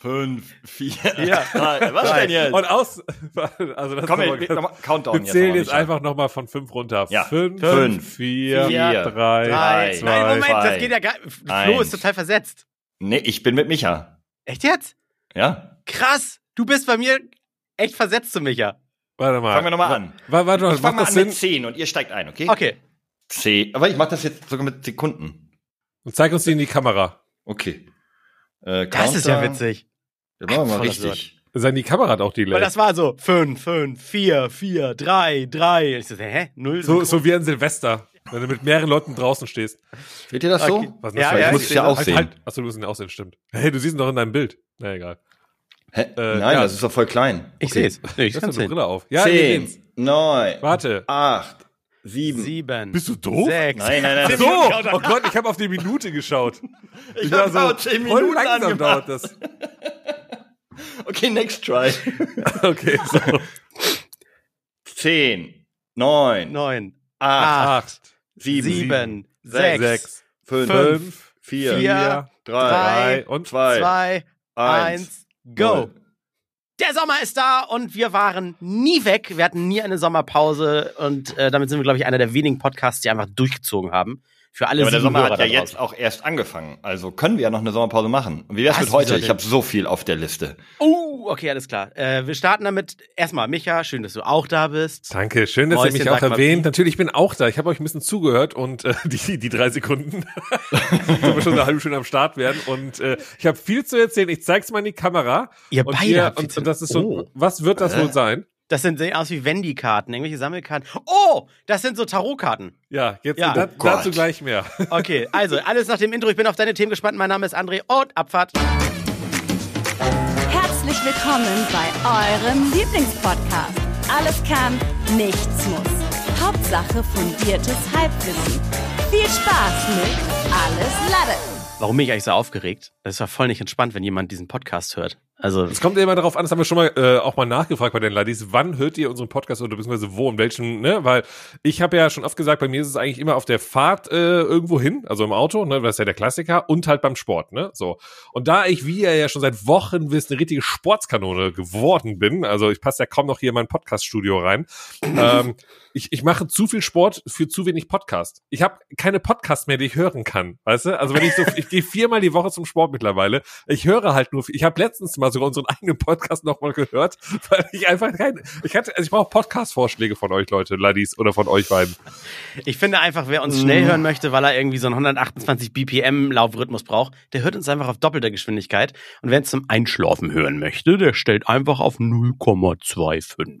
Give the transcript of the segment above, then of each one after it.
Fünf, vier, Ja. drei. Was Drei. denn jetzt? Und aus, also das Komm, ist wir, wir, Countdown wir jetzt. zählen jetzt Micha. einfach nochmal von fünf runter. Ja. Fünf, Fünf, vier, vier, drei, drei, zwei. Nein, Moment, zwei, das geht ja gar Flo eins. ist total versetzt. Nee, ich bin mit Micha. Echt jetzt? Ja? Krass, du bist bei mir echt versetzt zu Micha. Warte mal. Fangen wir nochmal an. Warte, warte mal, Ich fang mal an Sinn? mit zehn und ihr steigt ein, okay? Okay. Zehn. Aber ich mach das jetzt sogar mit Sekunden. Und zeig uns die in die Kamera. Okay. Äh, Das ist ja witzig. Das machen wir mal richtig. Sein die Kamera hat auch Weil Delay. das war so 5, 5, 4, 4, 3, 3. Ich so, hä? Null? So, so wie an Silvester, wenn du mit mehreren Leuten draußen stehst. Seht ihr das Okay. so? Was Ja, ja, ich muss ich es ja auch Halt, sehen. halt. Achso, du musst ihn auch sehen, stimmt. Hey, du siehst ihn doch in deinem Bild. Na egal. Hä? Äh, Nein, ja. das ist doch voll klein. Ich Okay. sehe es. Nee, ich kann's eine sehen. Brille auf. Ja, Zehn, neun, Warte. acht, sieben. 7. Bist du doof? 6. Nein, nein, nein. Ach so, oh Gott, ich habe auf die Minute geschaut. Ich war hab auch zehn voll Minuten langsam angemacht. dauert das. Okay, next try. Okay, so. Zehn, neun, 9, acht, 8, sieben, 7, sechs, 6, Sechs, fünf, fünf, vier, vier, drei, drei, und zwei, 2, eins, 1, go. Der Sommer ist da und wir waren nie weg. Wir hatten nie eine Sommerpause und äh, damit sind wir, glaube ich, einer der wenigen Podcasts, die einfach durchgezogen haben. Für alle Ja, aber der Sommer Hörer hat ja jetzt auch erst angefangen. Also können wir ja noch eine Sommerpause machen. Und wie wär's Was? mit heute? Ich habe so viel auf der Liste. Oh, okay, alles klar. Äh, wir starten damit. Erstmal, Micha, schön, dass du auch da bist. Danke, schön, dass ihr Mäuschen, mich auch mal, erwähnt. wie? Natürlich, ich bin auch da. Ich habe euch ein bisschen zugehört und äh, die, die drei Sekunden sind wir schon eine halbe Stunde am Start werden. Und äh, ich habe viel zu erzählen. Ich zeig's mal in die Kamera. Ihr und, beide ihr, und, und das ist so, Oh. was wird das wohl sein? Das sind, sehen aus wie Wendy-Karten, irgendwelche Sammelkarten. Oh, das sind so Tarotkarten. Ja, jetzt Ja. da, Oh dazu gleich mehr. Okay, also alles nach dem Intro. Ich bin auf deine Themen gespannt. Mein Name ist André und Abfahrt. Herzlich willkommen bei eurem Lieblingspodcast. Alles kann, nichts muss. Hauptsache fundiertes Halbwissen. Viel Spaß mit Alles Lade. Warum bin ich eigentlich so aufgeregt? Das ist ja voll nicht entspannt, wenn jemand diesen Podcast hört. Also, Es kommt ja immer darauf an, das haben wir schon mal äh, auch mal nachgefragt bei den Ladies, wann hört ihr unseren Podcast oder beziehungsweise wo, in welchem, ne? Weil ich habe ja schon oft gesagt, bei mir ist es eigentlich immer auf der Fahrt äh, irgendwo hin, also im Auto, ne, das ist ja der Klassiker, und halt beim Sport, ne? So. Und da ich, wie ihr ja schon seit Wochen wisst, eine richtige Sportskanone geworden bin, also ich passe ja kaum noch hier in mein Podcast-Studio rein, ähm, ich, ich mache zu viel Sport für zu wenig Podcast. Ich habe keine Podcasts mehr, die ich hören kann, weißt du? Also wenn ich so, ich gehe viermal die Woche zum Sport mittlerweile. Ich höre halt nur, ich habe letztens mal sogar unseren eigenen Podcast nochmal gehört, weil ich einfach kein, ich hatte, also ich brauche Podcast-Vorschläge von euch Leute, Ladies oder von euch beiden. ich finde einfach, wer uns schnell hören möchte, weil er irgendwie so einen 128 BPM Laufrhythmus braucht, der hört uns einfach auf doppelter Geschwindigkeit. Und wer uns zum Einschlafen hören möchte, der stellt einfach auf 0,25.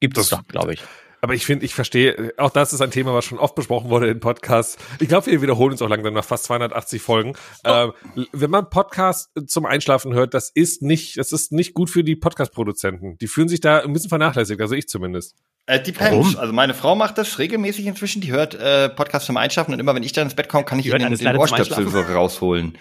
Gibt es doch, glaube ich. Aber ich finde, ich verstehe, auch das ist ein Thema, was schon oft besprochen wurde in Podcasts. Ich glaube, wir wiederholen uns auch langsam nach fast 280 Folgen. Ähm, wenn man Podcast zum Einschlafen hört, das ist nicht, das ist nicht gut für die Podcast-Produzenten. Die fühlen sich da ein bisschen vernachlässigt, also ich zumindest. Äh, depends. Warum? Also meine Frau macht das regelmäßig inzwischen. Die hört äh, Podcasts zum Einschlafen und immer wenn ich dann ins Bett komme, kann ich hört den, den Ohrstöpsel rausholen.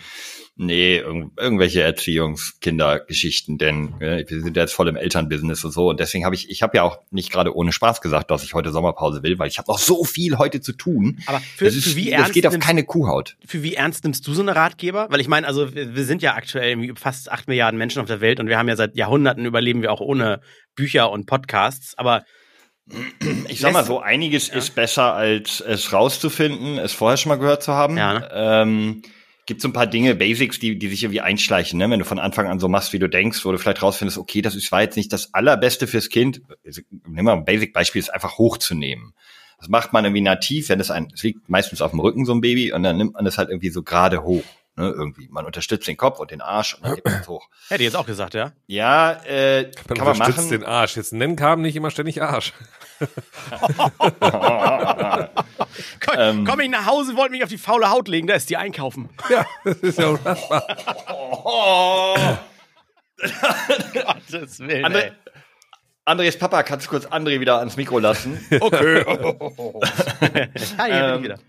Nee, irgend, irgendwelche Erziehungskindergeschichten, denn äh, wir sind ja jetzt voll im Elternbusiness und so und deswegen habe ich, ich habe ja auch nicht gerade ohne Spaß gesagt, dass ich heute Sommerpause will, weil ich habe noch so viel heute zu tun. Aber für, Das, ist, für wie das ernst geht auf nimmst- keine Kuhhaut. für wie ernst nimmst du so eine Ratgeber? Weil ich meine, also wir, wir sind ja aktuell fast acht Milliarden Menschen auf der Welt und wir haben ja seit Jahrhunderten überleben wir auch ohne Bücher und Podcasts. Aber Ich sag mal so, einiges Ja. ist besser, als es rauszufinden, es vorher schon mal gehört zu haben. Ja, ne? ähm, gibt so ein paar Dinge, Basics, die, die sich irgendwie einschleichen, ne? Wenn du von Anfang an so machst, wie du denkst, wo du vielleicht rausfindest, okay, das ist, war jetzt nicht das Allerbeste fürs Kind. Also, Nimm mal ein Basic-Beispiel, ist einfach hochzunehmen. Das macht man irgendwie nativ, wenn es ein, es liegt meistens auf dem Rücken, so ein Baby, und dann nimmt man es halt irgendwie so gerade hoch. Ne, irgendwie. Man unterstützt den Kopf und den Arsch und dann hebt man es hoch. hätte ich jetzt auch gesagt, ja. Ja, äh, Man kann man unterstützt machen. den Arsch. Jetzt nennen kam nicht immer ständig Arsch. Komm, Ähm. komm ich nach Hause, wollte mich auf die faule Haut legen, da ist die einkaufen. Ja, das ist ja unfassbar. Oh. Gottes Willen, André, ey. Andres Papa, kannst du kurz André wieder ans Mikro lassen? Okay. Hi, hier bin Ähm, ich wieder.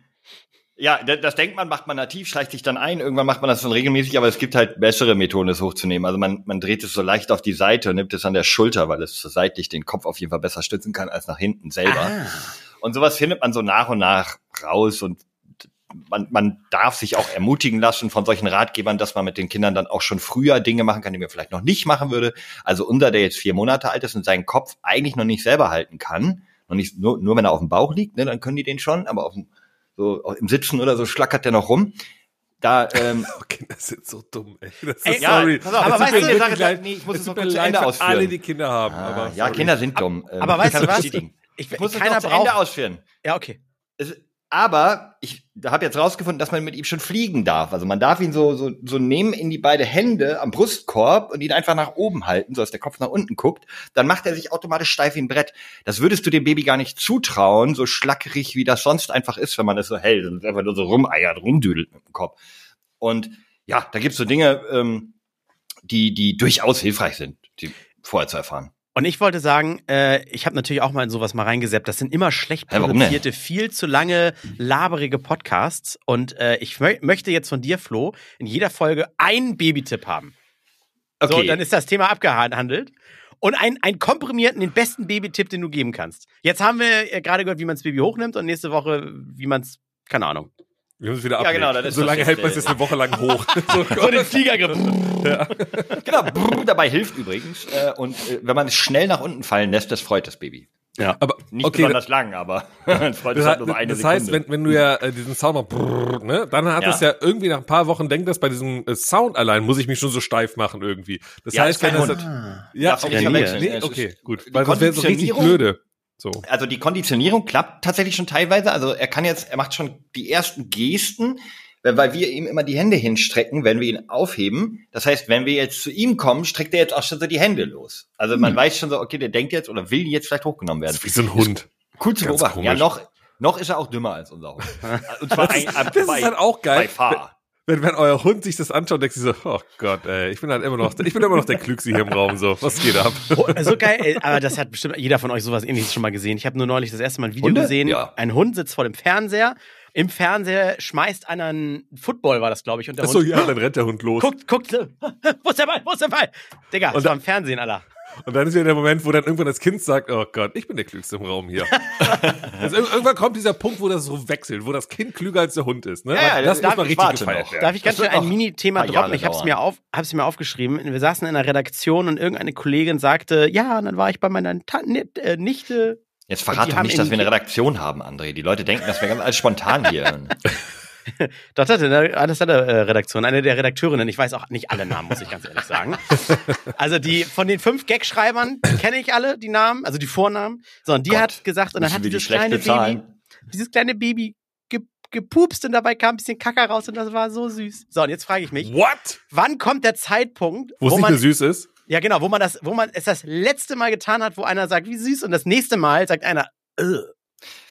Ja, da- das denkt man, macht man nativ, schleicht sich dann ein. Irgendwann macht man das dann regelmäßig, aber es gibt halt bessere Methoden, es hochzunehmen. Also man, man dreht es so leicht auf die Seite und nimmt es an der Schulter, weil es so seitlich den Kopf auf jeden Fall besser stützen kann als nach hinten selber. Ah. Und sowas findet man so nach und nach raus und man, man darf sich auch ermutigen lassen von solchen Ratgebern, dass man mit den Kindern dann auch schon früher Dinge machen kann, die man vielleicht noch nicht machen würde. Also unser, der jetzt vier Monate alt ist und seinen Kopf eigentlich noch nicht selber halten kann, noch nicht nur, nur wenn er auf dem Bauch liegt, ne, dann können die den schon, aber auf dem, so im Sitzen oder so schlackert der noch rum. Da, ähm, Okay, das sind so dumm, ey. Das ist, Ey, ja, sorry. pass auf, aber weißt du, leid. nee, ich muss es noch mir kurz zu leid Ende für ausführen. alle, die Kinder haben. ah, aber ja. Kinder sind dumm. Ähm, aber ich weißt du was? Ich, Ich muss es keiner noch zu Ende ausführen. Ja, okay. Es, aber ich habe jetzt rausgefunden, dass man mit ihm schon fliegen darf. Also man darf ihn so, so, so nehmen in die beide Hände am Brustkorb und ihn einfach nach oben halten, so dass der Kopf nach unten guckt. Dann macht er sich automatisch steif wie ein Brett. Das würdest du dem Baby gar nicht zutrauen, so schlackerig wie das sonst einfach ist, wenn man es so hält und einfach nur so rumeiert, rumdüdelt mit dem Kopf. Und ja, da gibt's so Dinge, ähm, die, die durchaus hilfreich sind, die vorher zu erfahren. Und ich wollte sagen, äh, ich habe natürlich auch mal in sowas mal reingeseppt. Das sind immer schlecht produzierte, viel zu lange, laberige Podcasts. Und äh, ich mö möchte jetzt von dir, Flo, in jeder Folge einen Babytipp haben. So, dann ist das Thema abgehandelt. Und einen, einen komprimierten, den besten Babytipp, den du geben kannst. Jetzt haben wir äh, gerade gehört, wie man das Baby hochnimmt und nächste Woche, wie man es, keine Ahnung. Wir müssen wieder Ja, genau, ablegen. das ist So lange das hält man es jetzt, jetzt eine Woche lang hoch. so, So den Fliegergriff. Genau, brrr, dabei hilft übrigens. Äh, und äh, wenn man es schnell nach unten fallen lässt, das freut das Baby. aber Nicht okay, besonders lang, aber es freut es Das, halt heißt, nur eine das heißt, Sekunde. wenn, wenn du ja äh, diesen Sound machst, brrr, ne, dann hat Ja. das ja irgendwie nach ein paar Wochen denkt das bei diesem äh, Sound allein muss ich mich schon so steif machen irgendwie. Das Ja, heißt, wenn das Hund. ja, okay, nee, Es okay, gut, weil das wäre so richtig blöde. So. also die Konditionierung klappt tatsächlich schon teilweise. Also er kann jetzt, er macht schon die ersten Gesten, weil wir ihm immer die Hände hinstrecken, wenn wir ihn aufheben. Das heißt, wenn wir jetzt zu ihm kommen, streckt er jetzt auch schon so die Hände los. Also man weiß schon so, okay, der denkt jetzt oder will jetzt vielleicht hochgenommen werden. Das ist wie so ein Hund. Cool zu Ganz beobachten. Ja, komisch. noch, noch ist er auch dümmer als unser Hund. Und zwar ein, Das ist halt auch geil. Bei Fahr. Wenn, wenn euer Hund sich das anschaut, denkt sie so, oh Gott, ey, ich bin halt immer noch, ich bin immer noch der Klügste hier im Raum, so, was geht ab? Oh, so geil, ey, aber das hat bestimmt jeder von euch sowas ähnliches schon mal gesehen. Ich habe nur neulich das erste Mal ein Video Hunde? gesehen. Ja. Ein Hund sitzt vor dem Fernseher. Im Fernseher schmeißt einer einen Football, war das, glaube ich. Und der Achso, Hund ja, dann rennt der Hund los. guckt, guckt, wo ist der Ball, wo ist der Ball? Digga, das Und war im Fernsehen, Alter. Und dann ist wieder der Moment, wo dann irgendwann das Kind sagt, oh Gott, ich bin der Klügste im Raum hier. also ir- irgendwann kommt dieser Punkt, wo das so wechselt, wo das Kind klüger als der Hund ist. Ne? Ja, ja, das das- muss mal ich richtig gefeiert werden. Darf ich ganz schnell ein Mini-Thema droppen? Ich habe es mir, auf, hab's mir aufgeschrieben. Wir saßen in einer Redaktion und irgendeine Kollegin sagte, ja, und dann war ich bei meiner Ta äh, Nichte. Jetzt Und verrat die doch nicht, dass wir in- eine Redaktion haben, André. Die Leute denken, das wäre ganz alles spontan hier. Das hat eine, eine äh, Redaktion, eine der Redakteurinnen. Ich weiß auch nicht alle Namen, muss ich ganz ehrlich sagen. Also die von den fünf Gagschreibern kenne ich alle, die Namen, also die Vornamen. So, und die Gott, hat gesagt, und dann hat die dieses schlecht kleine bezahlen? Baby, dieses kleine Baby ge gepupst und dabei kam ein bisschen Kacker raus und das war so süß. So, und jetzt frage ich mich, What? wann kommt der Zeitpunkt, Wo es nicht man mehr süß ist? Ja, genau, wo man das, wo man es das letzte Mal getan hat, wo einer sagt, wie süß, und das nächste Mal sagt einer, Ugh.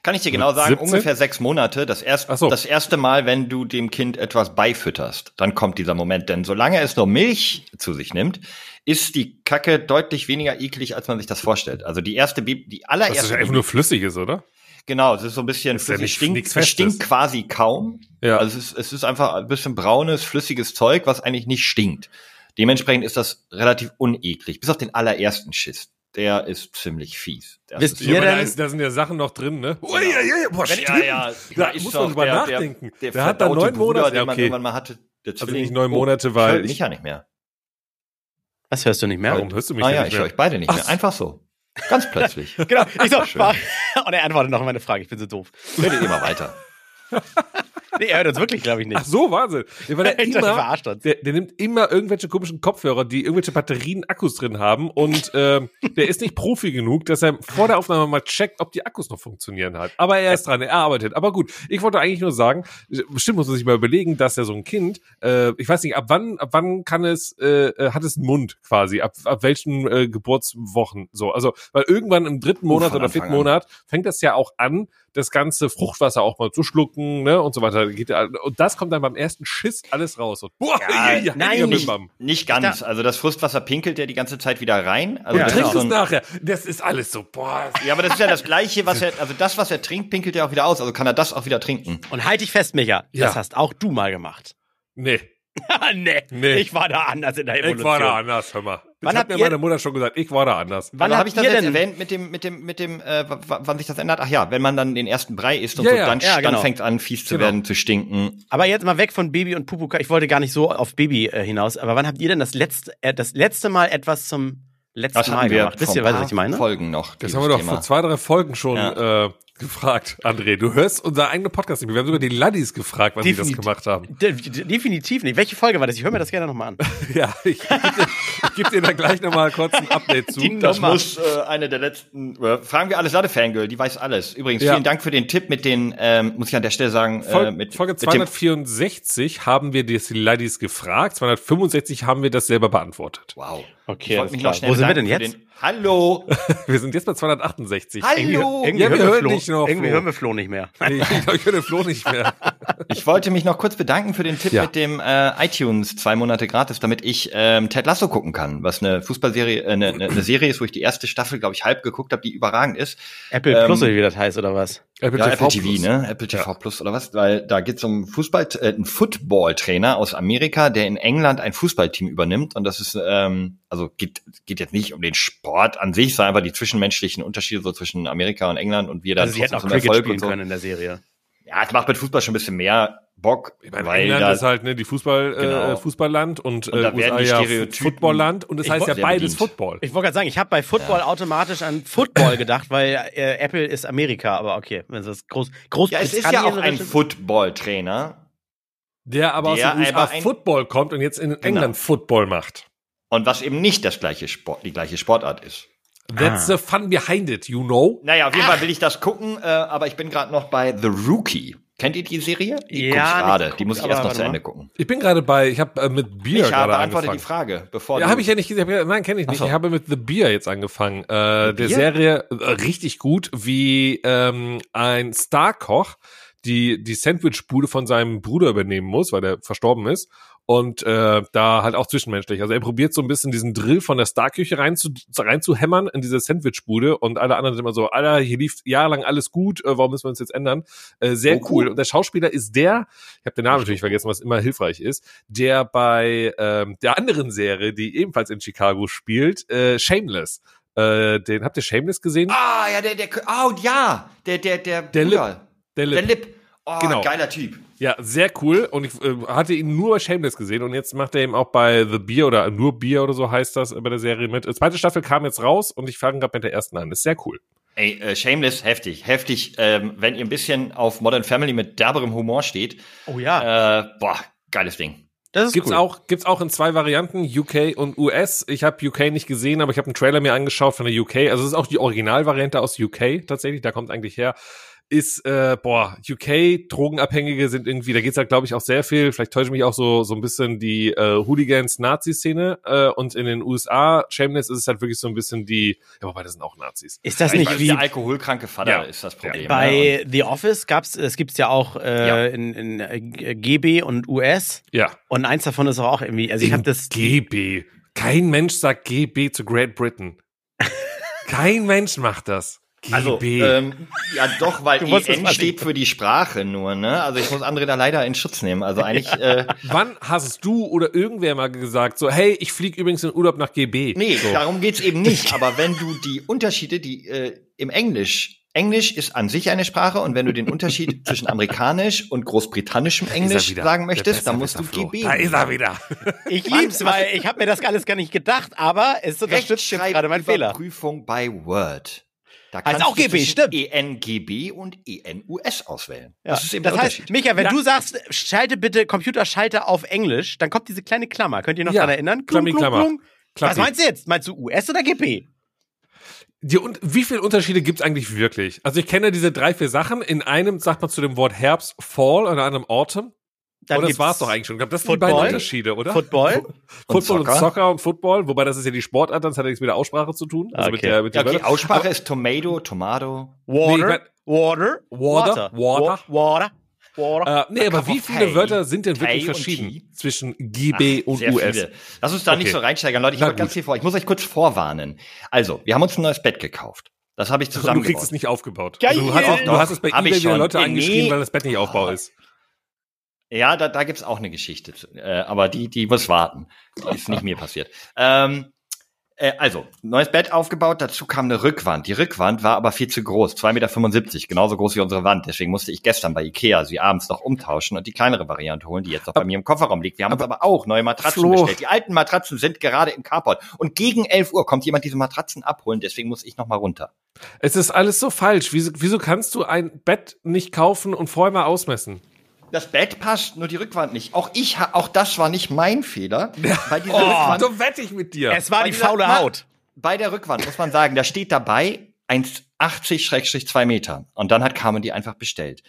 Kann ich dir genau sagen, 17? ungefähr sechs Monate. Das, erst, so. das erste Mal, wenn du dem Kind etwas beifütterst, dann kommt dieser Moment. Denn solange es nur Milch zu sich nimmt, ist die Kacke deutlich weniger eklig, als man sich das vorstellt. Also die erste, Baby, die Das allererste. ist ja einfach nur flüssig ist, oder? Genau, es ist so ein bisschen, ja es nicht- stinkt, stinkt quasi kaum. Ja. Also es ist, es ist einfach ein bisschen braunes, flüssiges Zeug, was eigentlich nicht stinkt. Dementsprechend ist das relativ uneklig. Bis auf den allerersten Schiss. Der ist ziemlich fies. Das Wisst ist ihr da, denn- ist, da sind ja Sachen noch drin, ne? Ui, ui, ui, boah, Ja, stimmt. ja, Da ist muss man drüber der- nachdenken. Der, Der hat dann neun Monate- Bruder, ja, den man okay. irgendwann mal hatte. Der Also Zwilling. nicht neun Monate, ich weil höre ich- mich ja nicht mehr. Was hörst du nicht mehr? Warum hörst du mich Ah ja, nicht ich mehr? höre euch beide nicht Ach mehr. Einfach so. Ganz plötzlich. Genau, ich so, Schön. und er antwortet noch auf meine Frage, ich bin so doof. Redet immer weiter. Nee, er hört uns wirklich, glaube ich, nicht. Ach so, Wahnsinn. Ja, weil der, immer, verarscht uns. der, der nimmt immer irgendwelche komischen Kopfhörer, die irgendwelche Batterien, Akkus drin haben und ähm, der ist nicht Profi genug, dass er vor der Aufnahme mal checkt, ob die Akkus noch funktionieren halt. Aber er ist dran, er arbeitet. Aber gut, ich wollte eigentlich nur sagen, bestimmt muss man sich mal überlegen, dass ja so ein Kind, äh, ich weiß nicht, ab wann, ab wann kann es, äh, äh, hat es einen Mund quasi, ab, ab welchen äh, Geburtswochen so. Also, weil irgendwann im dritten Monat von oder Anfang vierten an. Monat fängt das ja auch an, das ganze Fruchtwasser auch mal zu schlucken, ne, und so weiter. Geht, ja- und das kommt dann beim ersten Schiss alles raus. Und, boah, Ja, ja, nein, Nicht, nicht ganz. Also das Frustwasser pinkelt ja die ganze Zeit wieder rein. Also Und das trinkst es nachher. Das ist alles so, boah. ja, aber das ist ja das Gleiche, was er, also das, was er trinkt, pinkelt er auch wieder aus. Also kann er das auch wieder trinken. Und halt dich fest, Micha, Ja. das hast auch du mal gemacht. Nee, nee, Nee. ich war da anders in der Evolution. ich war da anders, hör mal. Wann hat habt mir ihr- meine Mutter schon gesagt, ich war da anders. Wann habe ich das denn- erwähnt mit dem, mit dem, mit dem, äh, wann sich das ändert? Ach ja, wenn man dann den ersten Brei isst und Ja, so, ja. dann, Ja, genau. dann fängt an, fies zu Genau. werden, zu stinken. Aber jetzt mal weg von Baby und Pupu. Ich wollte gar nicht so auf Baby äh, hinaus. Aber wann habt ihr denn das letzte, äh, das letzte Mal etwas zum letzten Das Mal wir gemacht? Wisst ihr, was ich meine? Folgen noch. Das haben wir doch Thema. vor zwei, drei Folgen schon Ja. äh, gefragt, André. Du hörst unser eigener Podcast nicht mehr. Wir haben sogar die Laddies gefragt, wann sie das Definitiv. gemacht haben. De de definitiv nicht. Welche Folge war das? Ich höre mir das gerne nochmal an. Ja, ich, gebe dir, ich geb dir da gleich nochmal kurz ein Update zu. Die Das Nummer. muss äh, eine der letzten. Äh, fragen wir alles Lade Fangirl, die weiß alles. Übrigens, Ja. vielen Dank für den Tipp mit den, ähm, muss ich an der Stelle sagen, Fol äh, mit, Folge mit dem, 264 haben wir die Laddies gefragt, 265 haben wir das selber beantwortet. Wow. Okay, Ich wollte alles mich klar. noch schnell Wo sind wir denn jetzt? Hallo. Wir sind jetzt bei 268. Hallo. Irgendwie Ja, wir hören hören dich noch, Irgendwie Flo. hören wir Flo nicht mehr. Nee, ich glaube, ich höre den Flo nicht mehr. Ich wollte mich noch kurz bedanken für den Tipp Ja. mit dem äh, iTunes zwei Monate gratis, damit ich ähm, Ted Lasso gucken kann, was eine Fußballserie, äh, eine, eine Serie ist, wo ich die erste Staffel, glaube ich, halb geguckt habe, die überragend ist. Apple Ähm, Plus wie das heißt oder was? Apple Ja, Apple TV, Plus. ne? Apple TV Plus oder was? Weil da geht's um Fußball, äh, einen Football-Trainer aus Amerika, der in England ein Fußballteam übernimmt. Und das ist, ähm, also geht, geht jetzt nicht um den Sport an sich, sondern einfach die zwischenmenschlichen Unterschiede so zwischen Amerika und England und wir dann Also sie hätten auch Cricket Erfolg spielen so. können in der Serie. Ja, es macht mit Fußball schon ein bisschen mehr Bock, Ich meine, weil England da, ist halt ne, die Fußball, Genau. äh, Fußballland und, Und da äh, USA die ja Footballland und das Ich heißt ja beides bedient. Football. Ich wollte gerade sagen, ich habe bei Football automatisch an Football gedacht, weil äh, Apple ist Amerika, aber okay, wenn es das groß groß ja, es ist ja auch ein Football-Trainer. Der aber Der aus den USA Football kommt und jetzt in England Football macht. Und was eben nicht das gleiche Sport, die gleiche Sportart ist. That's the fun behind it, you know? Naja, auf jeden Fall will ich das gucken, äh, aber ich bin gerade noch bei The Rookie. Kennt ihr die Serie? Ja, ich nicht gerade. Die muss ich erst noch zu. Ende gucken. Ich bin gerade bei, ich habe äh, mit Bier Ich habe gerade beantwortet die angefangen. Frage, bevor Ja, du habe ich ja nicht gesehen. Ja- Nein, kenne ich nicht. So. Ich habe mit The Beer jetzt angefangen. Äh, der Beer? Serie äh, richtig gut, wie ähm, ein Starkoch die die Sandwichbude von seinem Bruder übernehmen muss, weil der verstorben ist. Und äh, da halt auch zwischenmenschlich. Also er probiert so ein bisschen diesen Drill von der Starküche rein zu, rein zu hämmern in diese Sandwichbude und alle anderen sind immer so, Alter, hier lief jahrelang alles gut, äh, warum müssen wir uns jetzt ändern? Äh, sehr Oh, cool. cool. Und der Schauspieler ist der, ich habe den Namen natürlich vergessen, was immer hilfreich ist, der bei ähm, der anderen Serie, die ebenfalls in Chicago spielt, äh, Shameless. Äh, den habt ihr Shameless gesehen? Ah, ja, der, der, oh, ja, der, der, der, Der Bruder. Der Der Lip. Oh, Genau. geiler Typ. Ja, sehr cool. Und ich äh, hatte ihn nur bei Shameless gesehen und jetzt macht er eben auch bei The Beer oder nur Beer oder so heißt das bei der Serie mit. Die zweite Staffel kam jetzt raus und ich fange gerade mit der ersten an. Ist sehr cool. Ey, äh, Shameless, heftig, heftig. Ähm, wenn ihr ein bisschen auf Modern Family mit derberem Humor steht, Oh ja, äh, boah, geiles Ding. das ist Gibt's cool. auch gibt's auch in zwei Varianten, UK und US. Ich habe UK nicht gesehen, aber ich habe einen Trailer mir angeschaut von der UK. Also es ist auch die Originalvariante aus UK tatsächlich, da kommt eigentlich her. Ist äh, boah, UK Drogenabhängige sind irgendwie, da geht's halt glaube ich auch sehr viel, vielleicht täusche ich mich auch so so ein bisschen die äh, Hooligans Nazi Szene äh, und in den USA Shameless ist es halt wirklich so ein bisschen die ja, wobei das sind auch Nazis. Ist das Ich nicht weiß, wie der alkoholkranke Vater Ja. ist das Problem. ne? bei The Office gab's, es gibt's ja auch äh, Ja. in, in äh, GB und US Ja. und eins davon ist auch irgendwie, also ich habe das GB. Kein Mensch sagt GB zu Great Britain. Kein Mensch macht das. GB. Also, ähm, ja doch, weil EN was steht für die Sprache nur, ne? Also ich muss André da leider in Schutz nehmen. Also eigentlich, äh, Wann hast du oder irgendwer mal gesagt, so, hey, ich fliege übrigens in Urlaub nach GB? nee, so. darum geht's eben nicht. Aber wenn du die Unterschiede, die äh, im Englisch, Englisch ist an sich eine Sprache und wenn du den Unterschied zwischen amerikanisch und großbritannischem Englisch sagen möchtest, dann musst du Flo. GB. Da ist er wieder. Ich lieb's, weil ich habe mir das alles gar nicht gedacht, aber es unterstützt gerade mein Fehler. Prüfung bei Word. Da Heißt kannst auch du GB, stimmt. ENGB und ENUS auswählen. Ja. Das ist eben das der heißt, Unterschied. Micha, wenn Ja. du sagst, schalte bitte Computerschalter auf Englisch, dann kommt diese kleine Klammer. Könnt ihr noch Ja, daran erinnern? Klammi, Klammer. Was Klappi. meinst du jetzt? Meinst du US oder GP? Die, und wie viele Unterschiede gibt's eigentlich wirklich? Also ich kenne diese drei, vier Sachen. In einem sagt man zu dem Wort Herbst Fall und in einem Autumn. Dann Oder das war's doch eigentlich schon. Ich glaube, das sind die Football. beiden Unterschiede, oder? Football. Football und Soccer. Soccer und Football. Wobei das ist ja die Sportart, das hat ja nichts mit der Aussprache zu tun. Also mit Okay. der, mit den okay, Wörtern. Aussprache ist Tomato, Tomato. Nee, ich Water. mein- Water. Water. Water. Water. Water. Äh, nee, aber wie viele Tea. Wörter sind denn wirklich und verschieden zwischen GB und Sehr US? viele. Lass uns da nicht Okay. so reinsteigern, Leute. Ich habe ganz viel vor. Ich muss euch kurz vorwarnen. Also, wir haben uns ein neues Bett gekauft. Das habe ich Und du kriegst es nicht aufgebaut. Geil. Also du, hast, du hast es bei eBay wieder. Leute Nee, angeschrieben, nee. weil das Bett nicht Aufbau Oh. ist. Ja, da, da gibt's auch eine Geschichte. zu- Äh, aber die, die muss warten. Die ist nicht mir passiert. Ähm, Äh, also, neues Bett aufgebaut, dazu kam eine Rückwand. Die Rückwand war aber viel zu groß, 2,75 Meter, genauso groß wie unsere Wand. Deswegen musste ich gestern bei Ikea sie abends noch umtauschen und die kleinere Variante holen, die jetzt noch bei mir im Kofferraum liegt. Wir haben uns aber auch neue Matratzen Flo. bestellt. Die alten Matratzen sind gerade im Carport. Und gegen 11 Uhr kommt jemand diese Matratzen abholen, deswegen muss ich noch mal runter. Es ist alles so falsch. Wieso, wieso kannst du ein Bett nicht kaufen und vorher mal ausmessen? Das Bett passt, nur die Rückwand nicht. Auch ich, ha- auch das war nicht mein Fehler. Bei dieser Oh, Rückwand, so wette ich mit dir. Es war die dieser- faule Ma- Haut. bei der Rückwand muss man sagen, da steht dabei 1,80-2 Meter. Und dann hat Carmen die einfach bestellt.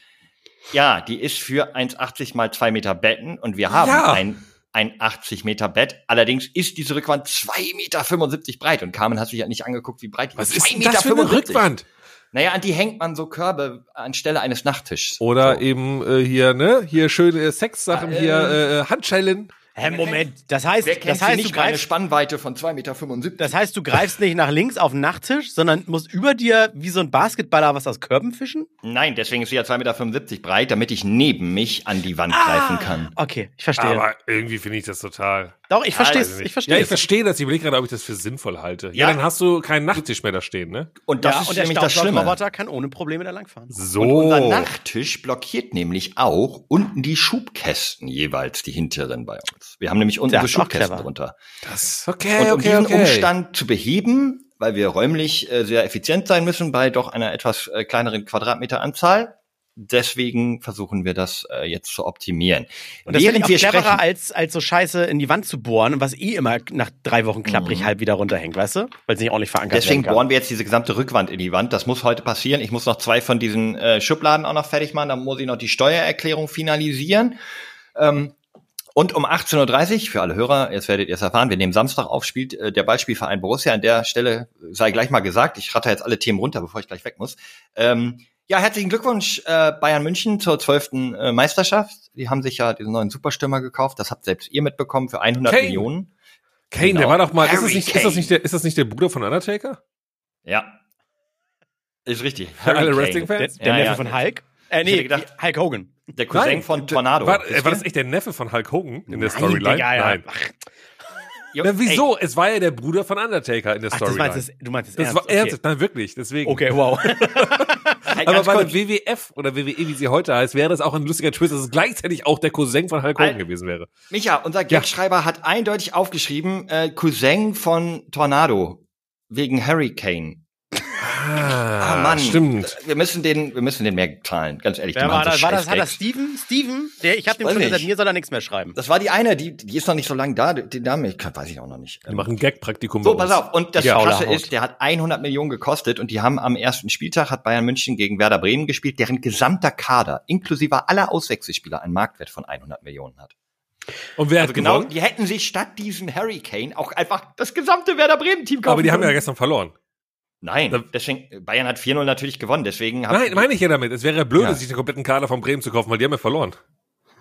Ja, die ist für 1,80 mal 2 Meter Betten und wir haben Ja. ein, ein 80 Meter Bett. Allerdings ist diese Rückwand 2,75 Meter breit und Carmen hat sich ja nicht angeguckt, wie breit die Was ist. ist 2,75 denn das für eine Rückwand? Naja, an die hängt man so Körbe anstelle eines Nachttischs. Oder so. eben äh, hier, ne? Hier schöne Sexsachen, Ah, äh, hier äh, Handschellen. Hä, Moment, das heißt, Wer kennt das heißt, du nicht einer greifst, Spannweite von 2,75 Meter? das heißt, du greifst nicht nach links auf den Nachttisch, sondern musst über dir wie so ein Basketballer was aus Körben fischen? Nein, deswegen ist sie ja 2,75 Meter breit, damit ich neben mich an die Wand greifen kann. Okay, ich verstehe. Aber irgendwie finde ich das total. Doch, ich verstehe es. ich verstehe Ja, ich verstehe das. Ich überlege gerade, ob ich das für sinnvoll halte. Ja, Ja. dann hast du keinen Nachttisch mehr da stehen, ne? Und das ja, ist und der nämlich das Schlimme. Staubsaugerroboter kann ohne Probleme da langfahren. So. Und unser Nachttisch blockiert nämlich auch unten die Schubkästen jeweils, die hinteren bei uns. Wir haben nämlich unten Ja, ist clever. drunter. Das, okay, Und um okay, diesen okay. Umstand zu beheben, weil wir räumlich äh, sehr effizient sein müssen bei doch einer etwas äh, kleineren Quadratmeteranzahl, deswegen versuchen wir das äh, jetzt zu optimieren. Und das Während ich wir cleverer, sprechen, als, als so Scheiße in die Wand zu bohren, was eh immer nach drei Wochen klapprig Mhm. halb wieder runterhängt, weißt du? Weil es nicht ordentlich verankert deswegen werden kann. bohren wir jetzt diese gesamte Rückwand in die Wand. Das muss heute passieren. Ich muss noch zwei von diesen äh, Schubladen auch noch fertig machen. Dann muss ich noch die Steuererklärung finalisieren. Ähm, und um 18.30 Uhr, für alle Hörer, jetzt werdet ihr es erfahren, wir nehmen Samstag auf, spielt äh, der Ballspielverein Borussia. An der Stelle sei gleich mal gesagt, ich ratter jetzt alle Themen runter, bevor ich gleich weg muss. Ähm, ja, herzlichen Glückwunsch äh, Bayern München zur zwölften äh, Meisterschaft. Die haben sich ja diesen neuen Superstürmer gekauft. Das habt selbst ihr mitbekommen für 100 Kane. Millionen. Kane, der Genau. war doch mal. Ist das, nicht, ist, das nicht der, ist das nicht der Bruder von Undertaker? Ja. Ist richtig. Alle Harry Kane. Wrestling-Fans? Der, der Ja, Neffe ja. von Hulk? Äh, Ich nee, gedacht- Hulk Hogan. Der Cousin Nein, von Tornado. War, wisst war ihr? das echt der Neffe von Hulk Hogan in der Nein, Storyline? Digga, ja. Nein. Ach, Jo, Na, wieso? Es war ja der Bruder von Undertaker in der das Storyline. meinst du, du meinst es das ernst? war okay. ernst, nein, wirklich, deswegen. Okay, wow. Hey, Aber bei der WWF oder WWE, wie sie heute heißt, wäre das auch ein lustiger Twist, dass es gleichzeitig auch der Cousin von Hulk Hogan Al- gewesen wäre. Micha, unser Gagschreiber hat eindeutig aufgeschrieben, äh, Cousin von Tornado. Wegen Hurricane. Ah, Ah, Mann. Stimmt. Wir müssen den, wir müssen den mehr zahlen, ganz ehrlich. die Wer war das? War das, hat das. Steven? Steven? Der, ich habe dem schon gesagt, nicht. mir soll er nichts mehr schreiben. Das war die eine, die, die ist noch nicht so lange da, die Dame, ich kann, weiß ich auch noch nicht. Wir machen Gag-Praktikum So, pass auf. Und das Ja. Krasse ist, der hat 100 Millionen gekostet und die haben am ersten Spieltag hat Bayern München gegen Werder Bremen gespielt, deren gesamter Kader, inklusive aller Auswechselspieler, einen Marktwert von 100 Millionen hat. Und wer Also hat genau, gewonnen? die hätten sich statt diesem Hurricane auch einfach das gesamte Werder Bremen Team kaufen Aber die haben ja gestern verloren. Nein, deswegen, Bayern hat 4-0 natürlich gewonnen, deswegen hab- Nein, meine ich ja damit. Es wäre ja blöd, Ja. sich den kompletten Kader von Bremen zu kaufen, weil die haben ja verloren.